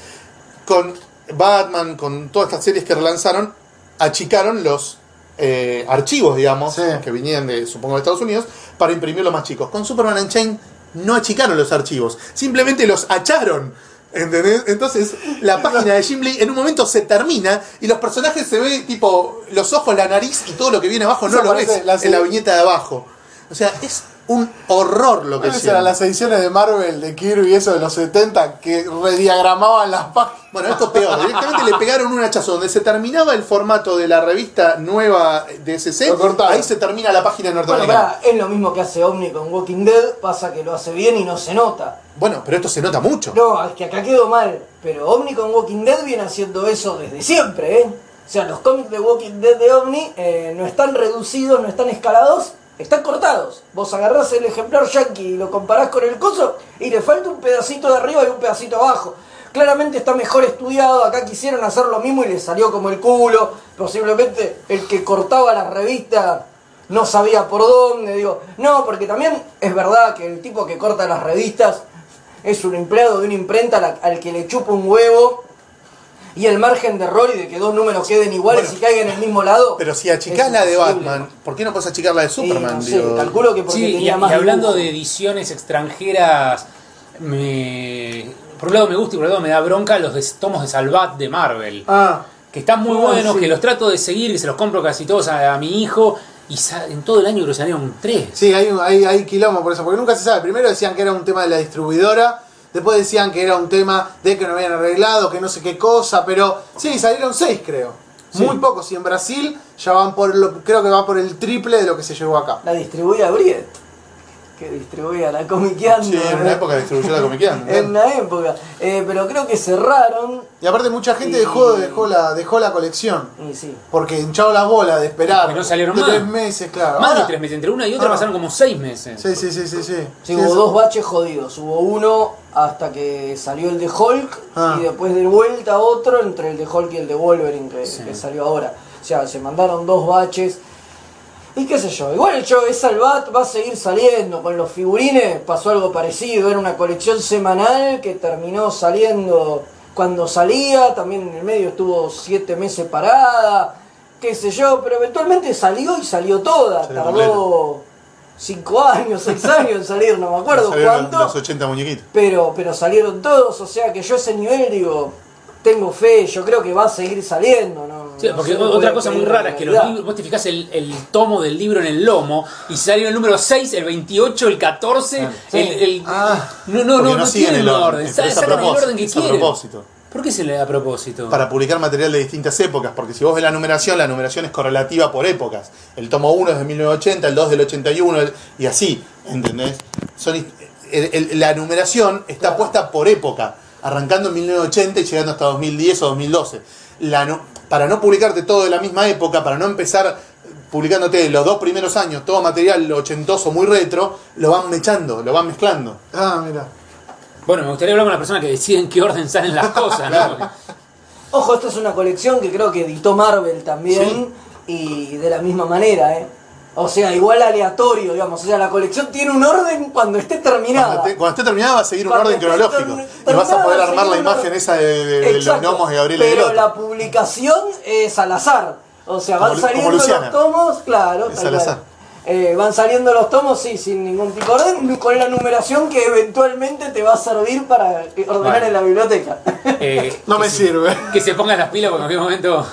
Con Batman, con todas estas series que relanzaron, achicaron los eh, archivos, digamos, Sí. que venían de, supongo, de Estados Unidos, para imprimirlos más chicos. Con Superman Unchained no achicaron los archivos, simplemente los acharon. ¿Entendés? Entonces, la página de Jim Lee en un momento se termina y los personajes se ve tipo los ojos, la nariz y todo lo que viene abajo no lo ves la en la viñeta de abajo. O sea, es un horror lo que ¿Cuáles hicieron. eran las ediciones de Marvel de Kirby y eso de los 70 que rediagramaban las páginas? Bueno, esto es peor. Directamente le pegaron un hachazo donde se terminaba el formato de la revista nueva de SC. Ahí se termina la página Bueno, norteamericana. pará, es lo mismo que hace Omni con Walking Dead, pasa que lo hace bien y no se nota. Bueno, pero esto se nota mucho. No, es que acá quedó mal. Pero Omni con Walking Dead viene haciendo eso desde siempre, ¿eh? O sea, los cómics de Walking Dead de Omni eh, no están reducidos, no están escalados, están cortados. Vos agarrás el ejemplar yankee y lo comparás con el coso y le falta un pedacito de arriba y un pedacito abajo. Claramente está mejor estudiado, acá quisieron hacer lo mismo y le salió como el culo. Posiblemente el que cortaba la revista no sabía por dónde, digo. No, porque también es verdad que el tipo que corta las revistas es un empleado de una imprenta al que le chupa un huevo y el margen de error y de que dos números queden iguales Bueno, y caigan en el mismo lado. Pero si achicás la de. Batman, ¿por qué no puedes achicar la de Y Superman? no sé, Digo, calculo que porque Sí, y, tenía y más hablando dibujo. de ediciones extranjeras, me, por un lado me gusta y por otro lado me da bronca los de- tomos de Salvat de Marvel. Ah, Que están muy Ah, buenos, sí. que los trato de seguir, que se los compro casi todos a, a mi hijo. Y sa- en todo el año creo que salieron tres. sí, hay, un- hay, hay quilombo por eso, porque nunca se sabe. Primero decían que era un tema de la distribuidora, después decían que era un tema de que no habían arreglado, que no sé qué cosa, pero sí, salieron seis creo. Muy pocos, y en Brasil ya van por, lo, creo que va por el triple de lo que se llevó acá. La distribuía Briet, que distribuía la comiqueando. Sí, en una época distribuyó la comiqueando. En una época. Eh, pero creo que cerraron. Y aparte mucha gente Y- dejó, dejó, la, dejó la colección. Y sí. Porque hinchado la bola de esperar. Que no salieron de más. tres meses, claro. Más de tres meses. Entre una y otra Ah. pasaron como seis meses. Sí, sí, sí, sí, sí. Sí, Sí, hubo eso- dos baches jodidos. Hubo uno hasta que salió el de Hulk Ah. y después de vuelta otro entre el de Hulk y el de Wolverine que, que salió ahora. O sea, se mandaron dos baches. Y qué sé yo, igual el show de Salvat va a seguir saliendo. Con los figurines pasó algo parecido. Era una colección semanal que terminó saliendo cuando salía. También en el medio estuvo siete meses parada. Qué sé yo, pero eventualmente salió y salió toda. Salió Tardó cinco años, seis años en salir, no me acuerdo cuánto. los 80 muñequitos. Pero, pero salieron todos, o sea que yo ese nivel digo, tengo fe, yo creo que va a seguir saliendo, ¿no? Sí, no porque le otra cosa muy pedir rara es que los libros, vos te fijás el, el tomo del libro en el lomo y salió el número 6, el 28, el 14, Sí. el, el- Ah, no, no, no, no tienen el orden, orden, sacan el orden que quieren. propósito. ¿Por qué se le da a propósito? Para publicar material de distintas épocas, porque si vos ves la numeración, la numeración es correlativa por épocas. El tomo 1 es de 1980, el 2 del 81, el- y así, ¿entendés? Son, el- la numeración está Claro. puesta por época, arrancando en 1980 y llegando hasta 2010 o 2012. La para no publicarte todo de la misma época, para no empezar publicándote los dos primeros años todo material ochentoso muy retro, lo van mechando, lo van mezclando. ah, mira. Bueno, me gustaría hablar con la persona que decide en qué orden salen las cosas, ¿no? Ojo, esta es una colección que creo que editó Marvel también y de la misma manera, ¿eh? O sea, igual aleatorio, digamos. O sea, la colección tiene un orden cuando esté terminada. Cuando, te- cuando esté terminada va a seguir un Cuando orden cronológico. Y vas a poder terminada va a armar la imagen esa de, de- de los gnomos de Gabriel Pero la publicación es al azar. O sea, van Como saliendo los tomos, claro. Es al azar. Eh, van saliendo los tomos, sí, sin ningún tipo de orden, con la numeración que eventualmente te va a servir para ordenar Vale. en la biblioteca. Eh, No me se- sirve. Que se pongan las pilas porque en algún momento...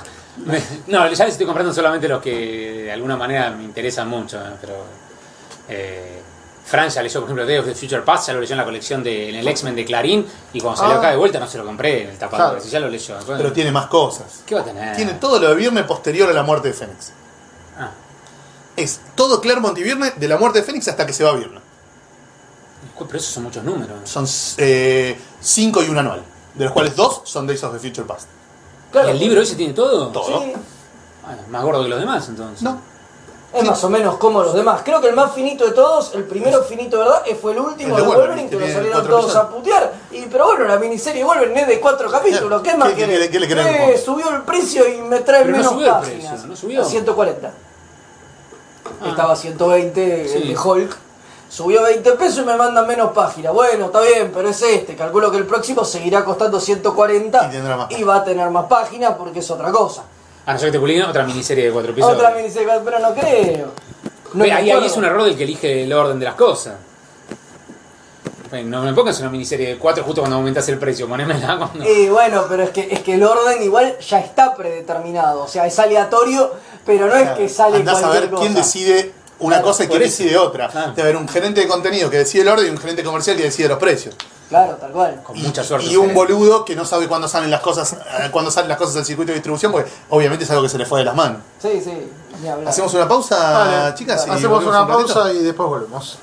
no, ya les estoy comprando solamente los que de alguna manera me interesan mucho, ¿eh? pero... Eh, Fran ya leyó, por ejemplo, Day of the Future Past, ya lo leyó en la colección de, en el X-Men de Clarín, y cuando salió Ah. acá de vuelta no se lo compré en el Claro. si ya lo leyó. Pero tiene más cosas. ¿Qué va a tener? Tiene todo lo de Viernes posterior a la muerte de Fénix. Ah, Es todo Claremont y Viernes de la muerte de Fénix hasta que se va Viernes. pero esos son muchos números. Son eh, cinco y un anual. De los cuales dos son Days of the Future Past. ¿Y el libro ese tiene todo? Todo. Sí, Ah, más gordo que los demás, entonces. No. es más o menos como los demás. Creo que el más finito de todos, el primero finito, ¿verdad? Fue el último El de de Wolverine, Wolverine, que que lo salieron todos a episodios. putear. Y, pero bueno, la miniserie Wolverine es de cuatro capítulos. ¿Qué más ¿Qué- qué- querés? qué- le querés Eh, subió el precio y me trae Pero no menos subió el páginas. precio, ¿no subió? A 140. Estaba a 120 Sí. el de Hulk. Subió 20 pesos y me mandan menos páginas. Bueno, está bien, pero es este. Calculo que el próximo seguirá costando 140 Y tendrá más y va a tener más páginas porque es otra cosa. A no ser que te publiquen otra miniserie de cuatro episodios. Otra miniserie, pero no creo. No ahí, ahí es un error del que elige el orden de las cosas. No me pongas una miniserie de cuatro justo cuando aumentas el precio, ponémela cuando... Y bueno, pero es que, es que el orden igual ya está predeterminado. O sea, es aleatorio, pero no es que sale Andás a cualquier ver cosa. quién decide una Claro, cosa y eso. decide otra. Ah. Debe haber un gerente de contenido que decide el orden y un gerente comercial que decide los precios. Claro, tal cual. Con mucha suerte. Y un boludo que no sabe cuándo salen las cosas, eh, cuándo salen las cosas del circuito de distribución, porque obviamente es algo que se le fue de las manos. Sí, sí. Hacemos una pausa, Vale. chicas. y Hacemos una un ratito? pausa y después volvemos.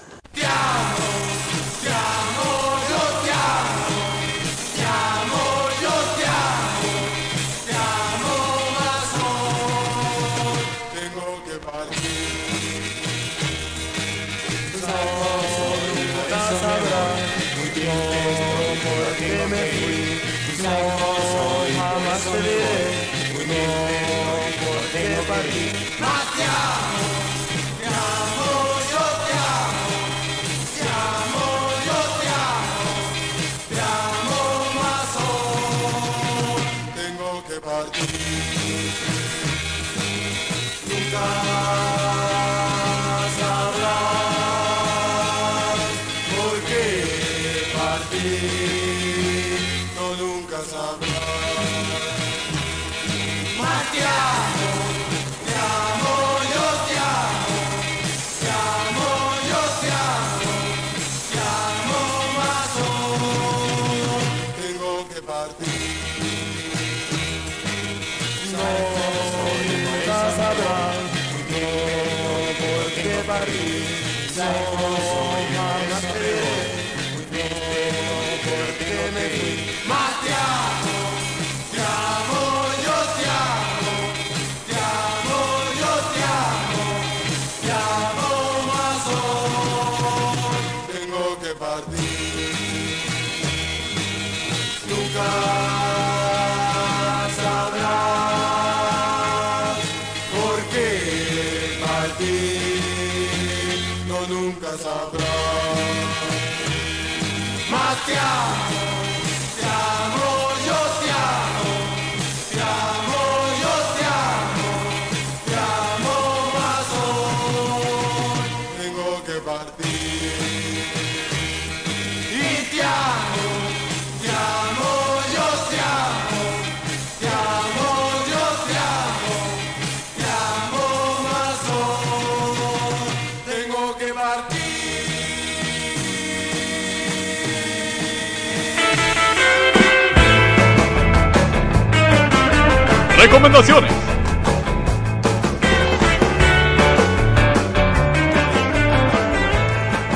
Recomendaciones.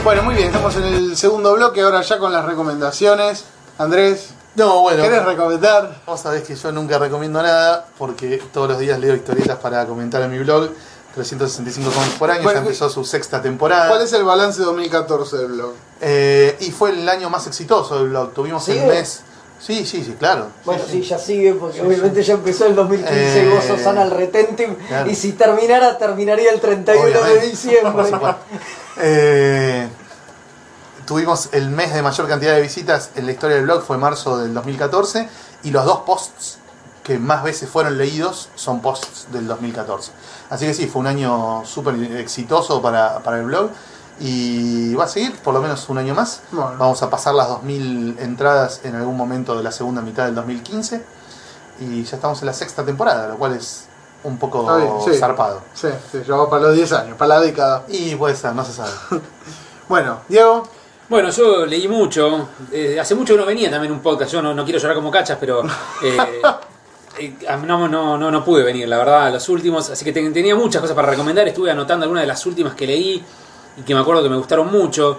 Bueno, muy bien, estamos en el segundo bloque, ahora ya con las recomendaciones. Andrés, No, bueno. ¿querés recomendar? Vos sabés que yo nunca recomiendo nada porque todos los días leo historietas para comentar en mi blog. 365 cómics por año, Bueno, ya empezó su sexta temporada. ¿Cuál es el balance 2014 del blog? Eh, y fue el año más exitoso del blog. Tuvimos ¿Sigue? el mes. Sí, sí, sí, claro. Bueno, sí, ya sigue, porque obviamente ya empezó el 2015 Eh, Gozo Sana al Retentive. claro. Y si terminara, terminaría el 31 de Obviamente, diciembre. por supuesto. Eh, tuvimos el mes de mayor cantidad de visitas en la historia del blog, fue marzo del 2014, y los dos posts que más veces fueron leídos son posts del 2014. Así que sí, fue un año súper exitoso para, para el blog y va a seguir por lo menos un año más. Bueno. Vamos a pasar las 2.000 entradas en algún momento de la segunda mitad del 2015 y ya estamos en la sexta temporada, lo cual es un poco bien, sí. zarpado. Sí, sí, ya va para los 10 años, para la década. Y puede ser, no se sabe. Bueno, Diego, Bueno, yo leí mucho. eh, hace mucho que no venía también un podcast. Yo no, no quiero llorar como cachas, pero eh, eh, no, no, no, no pude venir, la verdad, a los últimos. Así que ten- tenía muchas cosas para recomendar. Estuve anotando algunas de las últimas que leí y que me acuerdo que me gustaron mucho.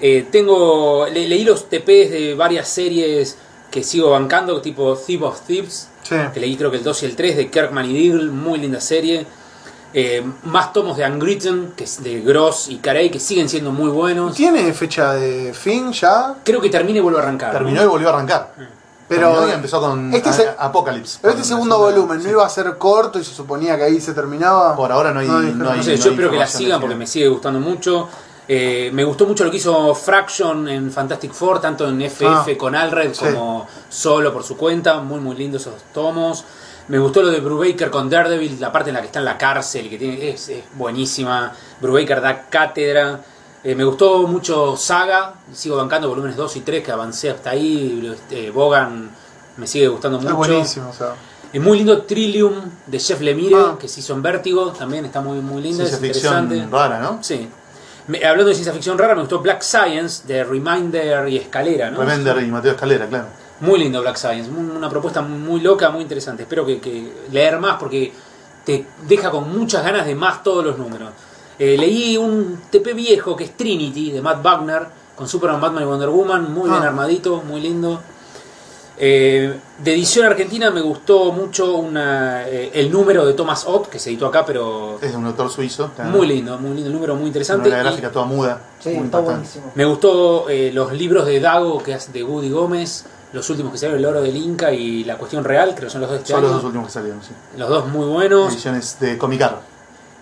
Eh, tengo le- leí los TPs de varias series que sigo bancando, tipo Thief of Thieves, Sí. que leí creo que el 2 y el 3 de Kirkman y Diggle, muy linda serie. Eh, más tomos de Unwritten, que es de Gross y Carey, que siguen siendo muy buenos. ¿tiene fecha de fin ya? Creo que termine y vuelvo a arrancar. Terminó y volvió a arrancar. Pero empezó con este Apocalypse. Pero este segundo volumen no iba a ser corto y se suponía que ahí se terminaba. Por ahora no hay- no hay- No sé, no yo espero que la sigan porque me sigue gustando mucho. Eh, me gustó mucho lo que hizo Fraction en Fantastic Four, tanto en FF Ah, con Alred sí. como solo por su cuenta. Muy, muy lindos esos tomos. Me gustó lo de Brubaker con Daredevil, la parte en la que está en la cárcel, que tiene, es, es buenísima. Brubaker da cátedra. Eh, me gustó mucho Saga, sigo bancando volúmenes 2 y 3, que avancé hasta ahí. Eh, Bogan me sigue gustando Es mucho. buenísimo, o sea. Es muy lindo Trillium de Jeff Lemire, Ah. que se hizo en Vértigo, también está muy, muy lindo, es Ciencia ficción interesante. rara, ¿no? Sí. Me- hablando de ciencia ficción rara, me gustó Black Science de Reminder y Escalera, ¿no? Remender y Mateo Escalera, claro. Muy lindo Black Science, una propuesta muy loca, muy interesante. Espero que, que leer más porque te deja con muchas ganas de más todos los números. Eh, leí un TP viejo que es Trinity de Matt Wagner con Superman, Batman y Wonder Woman, muy bien Ah. armadito, muy lindo. Eh, de edición argentina me gustó mucho una, eh, el número de Thomas Ott que se editó acá, pero Es de un autor suizo. claro. muy lindo, muy lindo, el número muy interesante. Una Y- gráfica toda muda. Sí, muy está buenísimo. me gustó eh, los libros de Dago que hace de Woody Gómez, los últimos que salieron, El Oro del Inca y La Cuestión Real, creo que son los dos de este Son los dos últimos que salieron, sí. Los dos muy buenos. Ediciones de Comicar.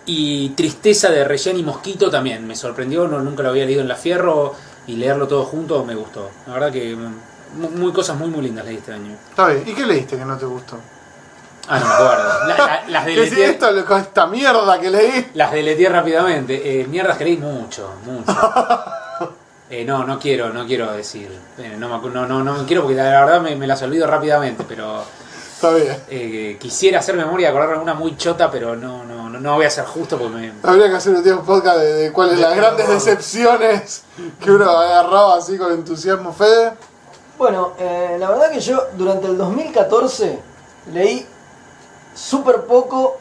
Y Tristeza de Rellén y Mosquito también. Me sorprendió, no, nunca lo había leído en La Fierro y leerlo todo junto me gustó. La verdad que mm, muy, muy cosas muy muy lindas leí este año. Está bien. ¿Y qué leíste que no te gustó? Ah, no me acuerdo. La- la- las ¿Qué es deleteé, esto, loco, esta mierda que leí? las deleteé rápidamente. Eh, mierdas que leí mucho, mucho. Eh, no, no quiero, no quiero decir. Eh, no, no, no, no quiero porque la verdad me, me las olvido rápidamente, pero Está bien. eh, quisiera hacer memoria y acordar alguna muy chota, pero no, no, no, no voy a ser justo porque me, Habría que hacer un día un podcast de, de cuáles las grandes decepciones que uno agarraba así con entusiasmo, Fede. Bueno, eh, la verdad que yo durante el 2014 leí súper poco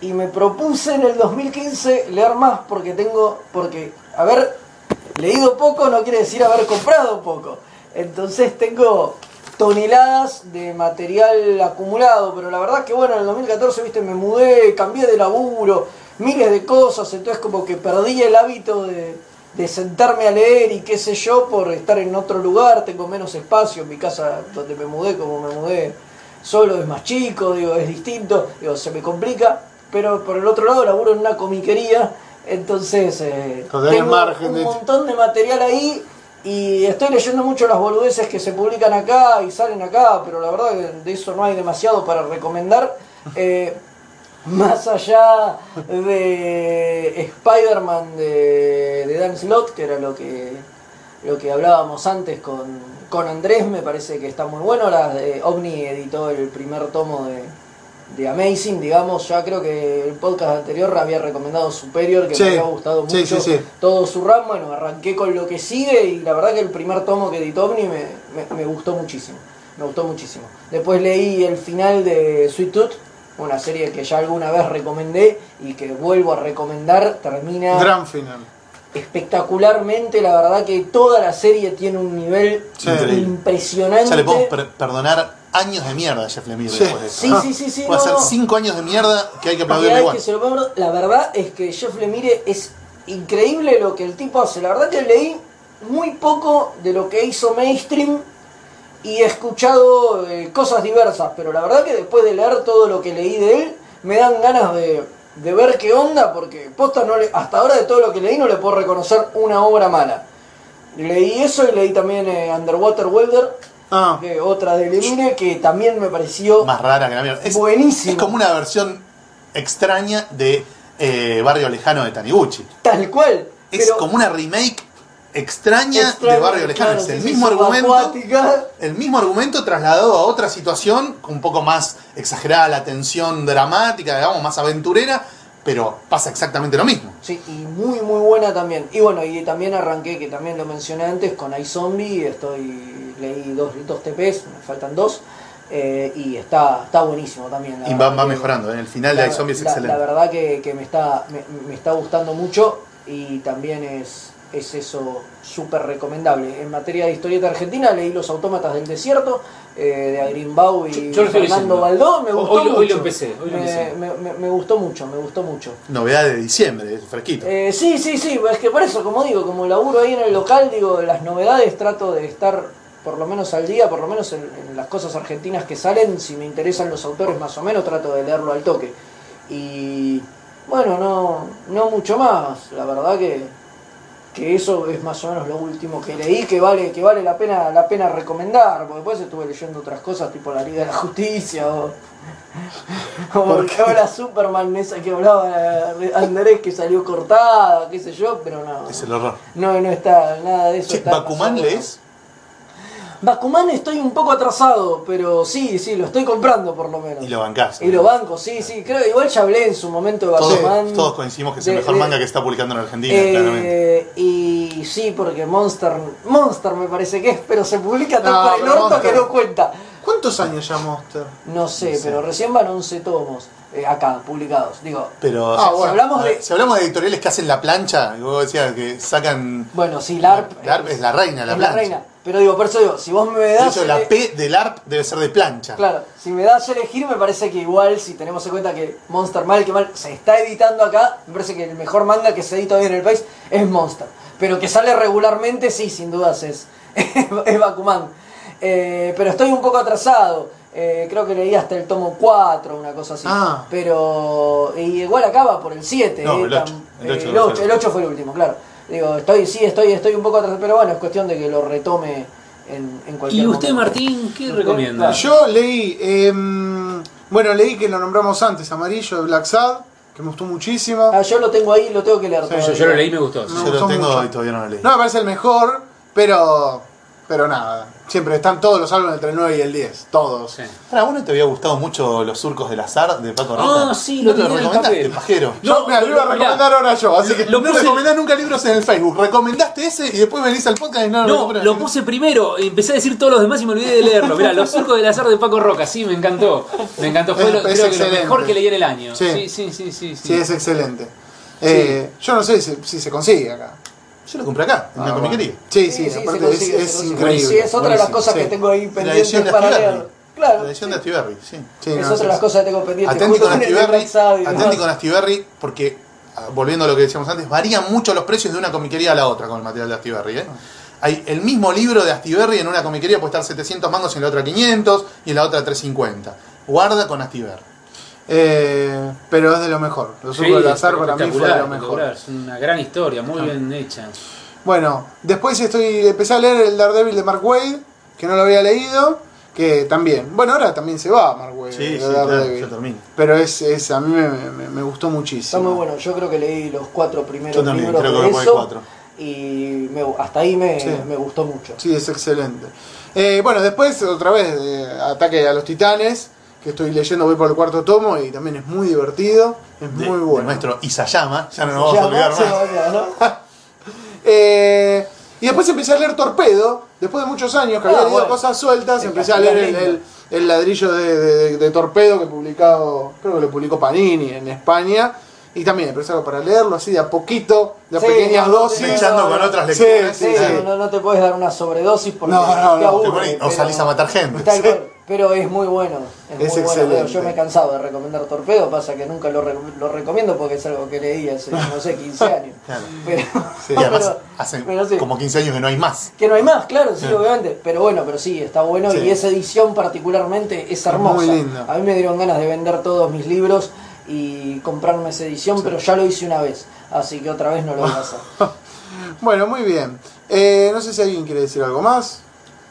y me propuse en el 2015 leer más porque tengo, porque haber leído poco no quiere decir haber comprado poco. Entonces tengo toneladas de material acumulado, pero la verdad que bueno, en el 2014, viste, me mudé, cambié de laburo, miles de cosas, entonces como que perdí el hábito de, de sentarme a leer y qué sé yo por estar en otro lugar, tengo menos espacio, en mi casa donde me mudé, como me mudé solo es más chico, digo, es distinto, digo, se me complica, pero por el otro lado laburo en una comiquería, entonces eh, tengo margen un de- montón de material ahí y estoy leyendo mucho las boludeces que se publican acá y salen acá, pero la verdad que de eso no hay demasiado para recomendar. Eh, más allá de Spider-Man de, de Dan Slott, que era lo que, lo que hablábamos antes con, con Andrés, me parece que está muy bueno. La de OVNI editó el primer tomo de, de Amazing, digamos. Ya creo que el podcast anterior había recomendado Superior, que Sí, me había gustado mucho sí, sí, sí. todo su ramo. Bueno, arranqué con lo que sigue y la verdad que el primer tomo que editó OVNI me, me- me gustó muchísimo. Me gustó muchísimo. Después leí el final de Sweet Tooth, una serie que ya alguna vez recomendé y que vuelvo a recomendar. Termina Gran final. espectacularmente, la verdad que toda la serie tiene un nivel Sí. impresionante. Ya le podemos per- perdonar años de mierda a Jeff Lemire Sí. después de eso. Sí, sí, sí, sí. Puede no, ser cinco años de mierda que hay que aplaudirle igual. que se lo ponga- La verdad es que Jeff Lemire es increíble lo que el tipo hace. La verdad que leí muy poco de lo que hizo Mainstream y he escuchado eh, cosas diversas, pero la verdad que después de leer todo lo que leí de él, me dan ganas de, de ver qué onda, porque posta no le, hasta ahora de todo lo que leí no le puedo reconocer una obra mala. Leí eso y leí también eh, Underwater Welder, Ah, que otra de Lemire, que también me pareció Más rara que la. Es, Buenísimo. Es como una versión extraña de eh, Barrio Lejano de Taniguchi. tal cual. Es pero como una remake extraña, extraña, de Barrio Lejano. claro, es el mismo argumento. El mismo argumento trasladado a otra situación, un poco más exagerada la tensión dramática, digamos, más aventurera, pero pasa exactamente lo mismo. Sí, y muy muy buena también. Y bueno, y también arranqué, que también lo mencioné antes, con iZombie, estoy leí dos, dos TPs, me faltan dos, eh, y está, está buenísimo también. la Y va, va que- mejorando, ¿eh? el final de la- iZombie es la- excelente. La verdad que, que me, está, me, me está gustando mucho y también es, es eso súper recomendable. En materia de historieta argentina leí Los Autómatas del Desierto eh, de Agrimbau y Yo Fernando. Baldó. Me Hoy- gustó hoy lo- mucho. hoy lo empecé, hoy lo me, empecé. me- me- me gustó mucho, me gustó mucho. Novedad de diciembre, es fresquito. Eh, sí, sí, sí, es que por eso, como digo, como laburo ahí en el local, digo, las novedades trato de estar por lo menos al día, por lo menos en, en las cosas argentinas que salen, si me interesan los autores más o menos, trato de leerlo al toque. Y bueno, no, no mucho más, la verdad que, que eso es más o menos lo último que leí, que vale, que vale la pena, la pena recomendar, porque después estuve leyendo otras cosas tipo la Liga de la Justicia o como que habla Superman, esa que hablaba Andrés que salió cortada, qué sé yo, pero no. Es el horror. No, no está nada de eso. Che, está ¿Bakuman lees? Bakuman estoy un poco atrasado, pero sí, sí, lo estoy comprando por lo menos. Y lo bancás. Y lo banco, sí, sí. Creo igual ya hablé en su momento de Todos, Bakuman. todos coincidimos que es el de- mejor de- manga que está publicando en Argentina, claramente. Eh, y sí, porque Monster, Monster me parece que es, pero se publica tan No, por el orto Monster- que no cuenta. ¿Cuántos años ya Monster? No sé, pero recién van 11 tomos eh, acá, publicados. Digo, Pero Ah, si- bueno. hablamos de- si hablamos de editoriales que hacen la plancha, vos decías que sacan. bueno, sí, LARP. LARP es la reina, la es plancha. la reina. Pero digo, por eso digo, si vos me De das... hecho, la P del ARP debe ser de plancha. Claro, si me das a elegir, me parece que igual, si tenemos en cuenta que Monster mal que mal se está editando acá, me parece que el mejor manga que se edita hoy en el país es Monster. Pero que sale regularmente, sí, sin dudas es, es Bakuman. Eh, pero estoy un poco atrasado. Eh, creo que leí hasta el tomo 4, una cosa así. Ah. Pero y igual acaba por el 7. No, eh, el ocho. tam- El eh, ocho el no 8, fue el el 8 fue el último, claro. Digo, estoy, sí, estoy, estoy un poco atrasado, pero bueno, es cuestión de que lo retome en, en cualquier ¿Y usted, momento. Martín, qué Usted, recomienda? Yo leí, em, bueno, leí que lo nombramos antes, Amarillo de Black Sad, que me gustó muchísimo. Ah, yo lo tengo ahí, lo tengo que leer. Sí. Yo, yo lo leí y me gustó. No. Yo lo tengo mucho. y todavía no lo leí. No me parece el mejor, pero, pero nada, siempre están todos los álbumes entre el 9 y el 10, todos. Sí. Ahora, ¿a vos no te había gustado mucho Los Surcos del Azar de Paco Roca? Ah, sí, lo ¿No te el recomendaste, pajero? Yo, No, mira, lo iba a mirá. recomendar ahora yo, así que Lo no puse- recomendás nunca libros en el Facebook. Recomendaste ese y después venís al podcast y no, No, no, lo puse primero, empecé a decir todos los demás y me olvidé de leerlo. Mirá, Los surcos del azar de Paco Roca, sí, me encantó. Me encantó, fue Es- lo, es creo que lo mejor que leí en el año. Sí. Sí, sí, sí, sí. sí. Sí, es excelente. Eh, Yo no sé si, si se consigue acá. Yo lo compré acá, en Ah, una bueno. comiquería. Sí, sí, aparte consigue, es, increíble. Sí, es otra de las cosas sí. que tengo ahí La pendientes de para leer. Claro, La edición de Astiberri, sí. Sí, es no, otra sí, de las sí. cosas que tengo pendientes. Atenti con Astiberri, atenti con Astiberri, porque, ah, volviendo a lo que decíamos antes, varían mucho los precios de una comiquería a la otra con el material de Astiberri. ¿eh? Hay el mismo libro de Astiberri en una comiquería puede estar 700 mangos y en la otra 500 y en la otra 350. Guarda con Astiberri. Eh, pero es de lo mejor. Los Sí, del Azar para mí fue de lo mejor. Es una gran historia, muy bien hecha. Bueno, después estoy empecé a leer el Daredevil de Mark Wade, que no lo había leído, que también. Bueno, ahora también se va Mark Wade. Sí, sí, claro, Daredevil. termina. Pero es, es a mí me, me- me gustó muchísimo. Está muy bueno, yo creo que leí los cuatro primeros Yo también, libros creo que de eso cuatro. y me- hasta ahí me, Sí. me gustó mucho. Sí, es excelente. Eh, bueno, después otra vez eh, Ataque a los Titanes, que estoy leyendo, voy por el cuarto tomo y también es muy divertido, es De- muy bueno. maestro Isayama, ya no nos vamos a olvidar más. va a olvidar, ¿no? Eh, y después empecé a leer Torpedo, después de muchos años que Ah, había leído bueno. cosas sueltas, El empecé a leer el, el- el ladrillo de, de- de Torpedo que publicado, creo que lo publicó Panini en España. Y también empecé para leerlo así de a poquito, de a Sí, pequeñas no, dosis. Echando con otras lecturas. sí, Sí, sí. No, no, no te puedes dar una sobredosis porque No, no, te no, te aburre, o salís a matar gente. Tal Sí. cual, pero es muy bueno. Es, Es muy bueno. excelente. Yo me he cansado de recomendar Torpedo, pasa que nunca lo, re- lo recomiendo porque es algo que leí hace, no sé, 15 años. Claro. Pero, Y además, pero- hace pero sí. como 15 años que no hay más. Que no hay más, claro, sí, Sí. obviamente. Pero bueno, pero sí, está bueno Sí. y esa edición particularmente es hermosa. muy linda. A mí me dieron ganas de vender todos mis libros y comprarme esa edición, pero ya lo hice una vez, así que otra vez no lo voy a hacer. Bueno, muy bien. Eh, no sé si alguien quiere decir algo más.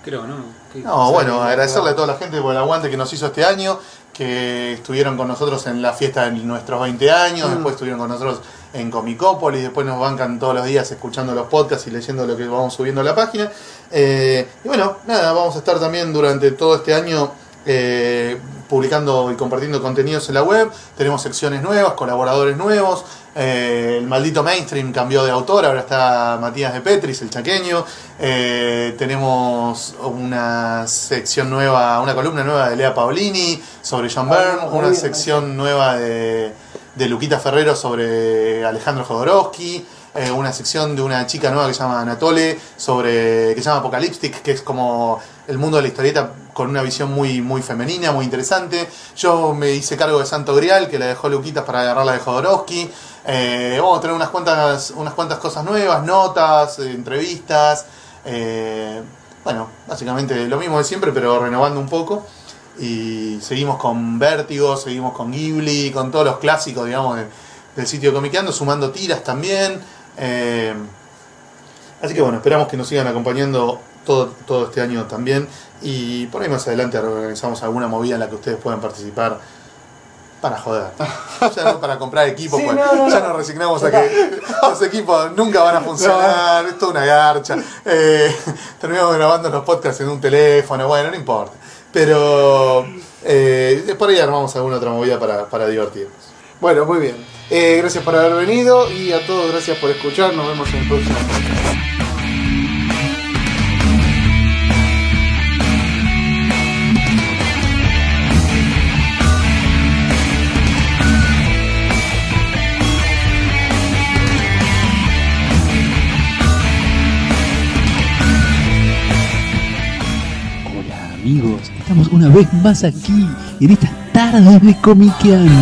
Creo, ¿no? ¿Qué- No, bueno, agradecerle a toda la gente por el aguante que nos hizo este año, que estuvieron con nosotros en la fiesta de nuestros 20 años, Mm. después estuvieron con nosotros en Comicópolis, después nos bancan todos los días escuchando los podcasts y leyendo lo que vamos subiendo a la página. Eh, y bueno, nada, vamos a estar también durante todo este año eh, publicando y compartiendo contenidos en la web. Tenemos secciones nuevas, colaboradores nuevos. Eh, el maldito mainstream cambió de autor, ahora está Matías de Petris, el chaqueño. Eh, tenemos una sección nueva, una columna nueva de Lea Paolini sobre John Byrne, una sección nueva de, de Luquita Ferrero sobre Alejandro Jodorowsky. eh, una sección de una chica nueva que se llama Anatole sobre que se llama Apocalyptic que es como el mundo de la historieta con una visión muy muy femenina muy interesante yo me hice cargo de Santo Grial que la dejó Luquitas para agarrar la de Jodorowsky Eh, vamos a tener unas cuantas unas cuantas cosas nuevas notas eh, entrevistas eh, bueno básicamente lo mismo de siempre pero renovando un poco y seguimos con Vértigo, seguimos con Ghibli, con todos los clásicos, digamos, de- del sitio Comiqueando, sumando tiras también. Así que bueno, esperamos que nos sigan acompañando todo, todo este año también. Y por ahí más adelante organizamos alguna movida en la que ustedes puedan participar para joder. Ya no para comprar equipos, Sí, pues, no, no, ya no. nos resignamos a que los equipos nunca van a funcionar, es toda una garcha. Eh, terminamos grabando los podcasts en un teléfono, bueno, no importa. Pero eh, por ahí armamos alguna otra movida para, para divertirnos. Bueno, muy bien. Eh, gracias por haber venido y a todos gracias por escuchar. Nos vemos en el próximo podcast. Amigos, estamos una vez más aquí en estas tardes de comiqueando.